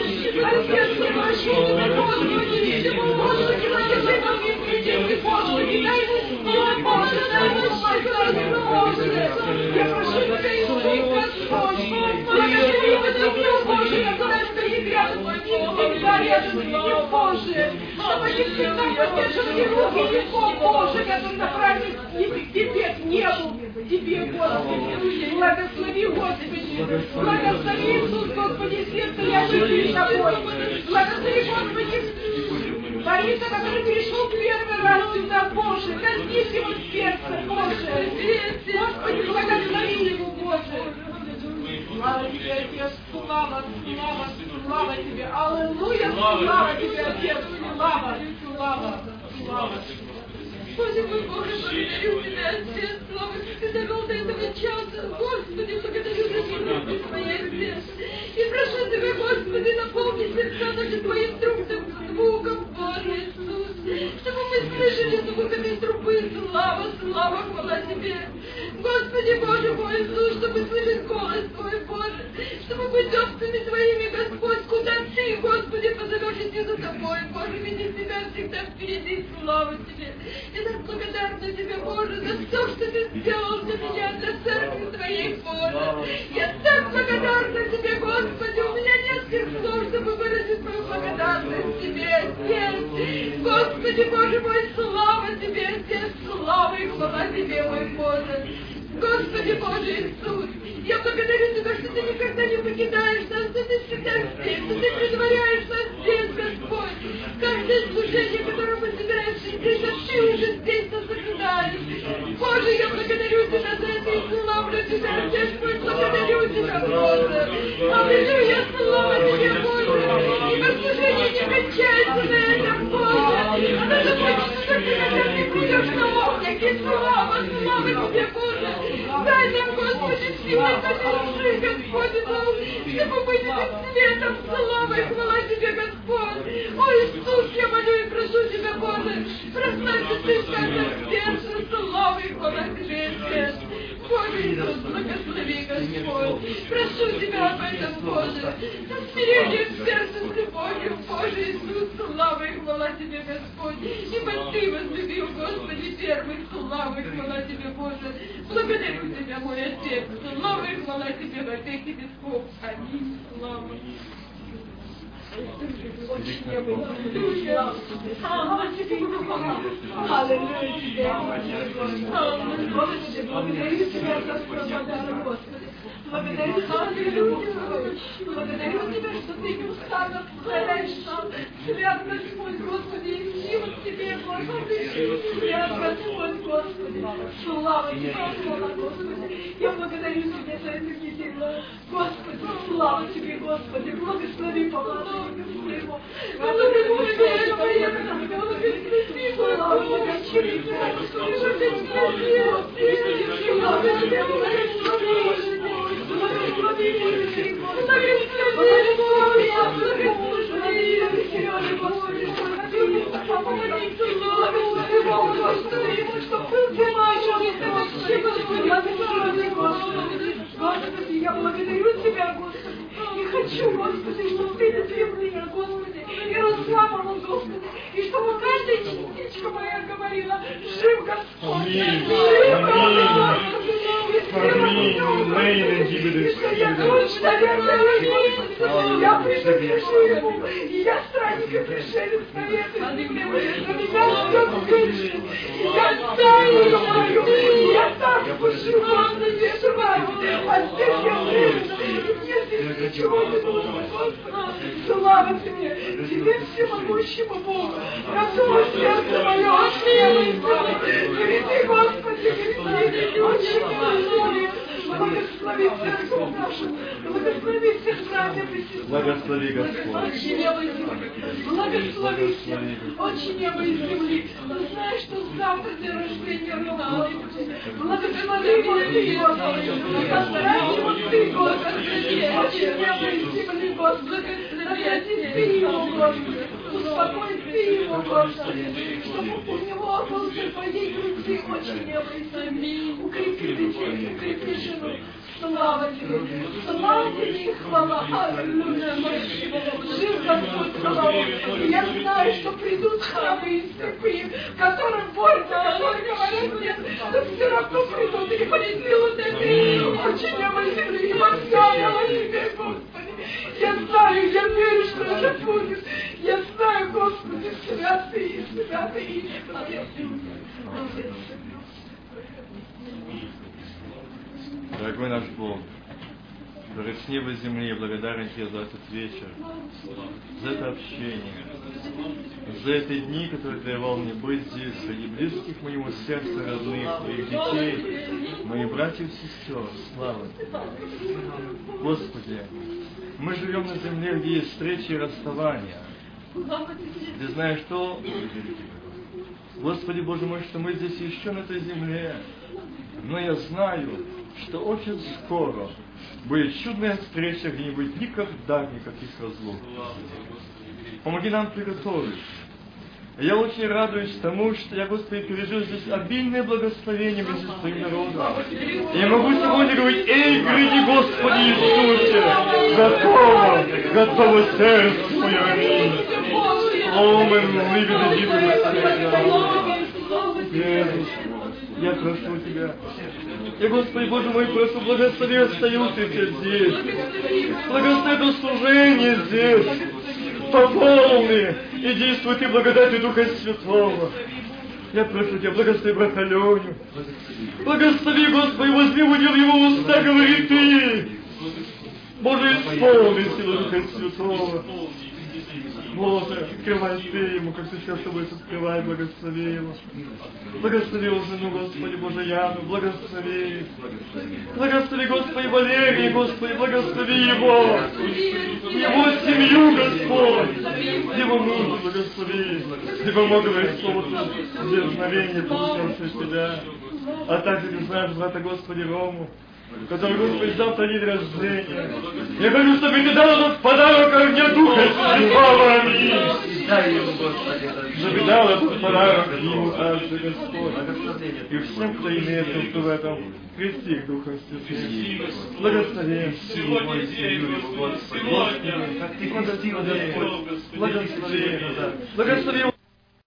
Отец, я прошу Тебя, Господи. Господи, благослови нам и Господи. Дай ему силы, Боже, дай ему спасение, Боже. Я прошу Тебя, Иисус, Господь. Благослови его Боже, с ним, Боже. Чтобы они всегда поддерживали руки его, Боже, который направлен к Тебе, к небу, Тебе, Господи. Благослови, Господи. Благослови, Иисус, Господи, все стоящие перед Тобой. Благослови, Господи, Бориса, который пришел первый раз сюда, Боже, коснись его сердце, Боже. Господи, благослови его, Боже. Слава тебе, Отец, слава, слава, слава тебе. Аллилуйя, слава тебе, Отец, слава, слава, слава. Боже мой Боже, благодарю Тебя, Отец, слава, Ты довел до этого часа. Господи, благодарю за минуты Твоей, Отец. И прошу Тебя, Господи, наполни сердца наши Твоим трубным звуком, Боже Иисус, чтобы мы слышали звук этой трубы. Слава, слава, хвала Тебе. Господи, Боже мой Иисус, чтобы слышать голос Твой, Боже, чтобы быть овцами Твоими, Господь, куда Ты, Господи, позовешь идти за Тобой, Боже, веди себя всегда впереди, слава Тебе. Я так благодарна Тебе, Боже, за все, что Ты сделал для меня, для церкви Твоей, Боже. Я так благодарна Тебе, Господи, у меня нет всех слов, чтобы выразить мою благодарность Тебе, Отец. Господи, Боже мой, слава Тебе, Отец, слава и хвала Тебе, мой Боже. Господи Боже Тебе, Боже. Дай нам, Господи, силы души, Господи, нам, чтобы быть светом, слава и хвала Тебе, Господь. О, Иисус, я молю и прошу Тебя, Боже, прославься Ты в каждом сердце, слава и хвала Тебе, Отец. Боже Иисус, благослови, Господь. Прошу Тебя об этом, Боже. Смирение в сердце с любовью, Боже Иисус, слава и хвала Тебе, Господь. Ибо Ты возлюбил, Господи, первый, слава и хвала Тебе, Боже. Благодарю Тебя, мой Отец. Слава и хвала Тебе во веки веков. Аминь. Слава. Аллилуйя благодарю тебя за подарок, Господи. Благодарю тебя, Аллилуйя. Благодарю тебя, что ты неустанно повторяешь нам. Свят Господь, Господи, и сила тебе, Господи. Свят Господь, Господи. Слава тебе, слава, Господи. Я благодарю тебя за эту неделю. Господи, слава тебе, Господи. Благослови помазанника своего. Благослови твоего военного. Благослови слава тебе, через тебя. Тебе, слава тебе. Господи, я благодарю Тебя, Господи, и на земле, Господи, и и чтобы каждая частичка моя говорила, жив Господь, жив. Господь. Аминь. я точно верю, я принадлежу ему, и я странник и пришелец на этой земле, но меня ждет вечность. Я знаю его мою, я так поживаю, переживаю, а здесь я прежде, и мне здесь ничего не нужно, Господи. Слава тебе, тебе всемогущему Богу, готово сердце мое, смелость, греби, Господи, греби, очень милосердие, благослови церковь нашу, благослови всех братьев и сестер. Благослови Господь. Очень небо и земли. Благослови всех. Очень небо и земли. Знаю, что завтра день рождения Рома. Благослови Господи, Господи. Благослови Ты, Господи. Очень небо и земли, Господи. Благослови Ты его, Господи. Успокой Ты его, Господи. Чтобы у него за твоей груди очень и земли. Укрепи детей, укрепи жену. Слава тебе, слава тебе и хвала, аллилуйя, жив Господь Саваоф. Я знаю, что придут храбрые слепые, которым больно, которые говорят мне, но все равно придут и посилу тебе, очень небо земли, и восставила тебе, Господи. Я знаю, я верю, что это будет. Я знаю, Господи, святый, святый имя Твое. Дорогой наш Бог, и земли, благодарен Тебе за этот вечер, за это общение, за эти дни, которые Ты давал мне быть здесь, среди близких моему сердцу, родных, моих детей, моих братьев и сестер. Слава Тебе. Господи, мы живем на земле, где есть встречи и расставания. Ты знаешь что? Господи Боже мой, что мы здесь еще на этой земле. Но я знаю, что очень скоро будет чудная встреча, где не будет никогда никаких разлук. Помоги нам приготовить. Я очень радуюсь тому, что я, Господи, пережил здесь обильное благословение между своим народом. Я могу сегодня говорить, эй, гряди, Господи Иисусе, готово, готово сердце мое, аминь. Омен, выведи Иисус, я прошу Тебя. Я, Господи Боже мой, прошу, благослови остающихся здесь. Благослови это служение здесь. Пополни и действуй Ты благодатью Духа Святого. Я прошу Тебя, благослови брата Леню. Благослови, Господи, возьми удел его уста, говори Ты. Боже, исполни силу Духа Святого. Боже, открывай ты ему, как сейчас чтобы открывай, благослови его. Благослови его жену, Господи, Боже Яну, благослови. Благослови, Господи, Валерий, Господи, благослови его. Его семью, Господь. Его мужа благослови. Его говорить слово дерзновение, получавшее тебя. А также ты знаешь брата Господи Рому, который, Господи, завтра день рождения. Я хочу, чтобы ты дал этот подарок огня Духа Святого. Аминь. Чтобы дал этот подарок ему также Господь. И всем, кто имеет нужду в этом, крести их Духом Святым. Благослови. Сегодня день, Господи, сегодня. как ты крестил, Господь. Благослови. Благослови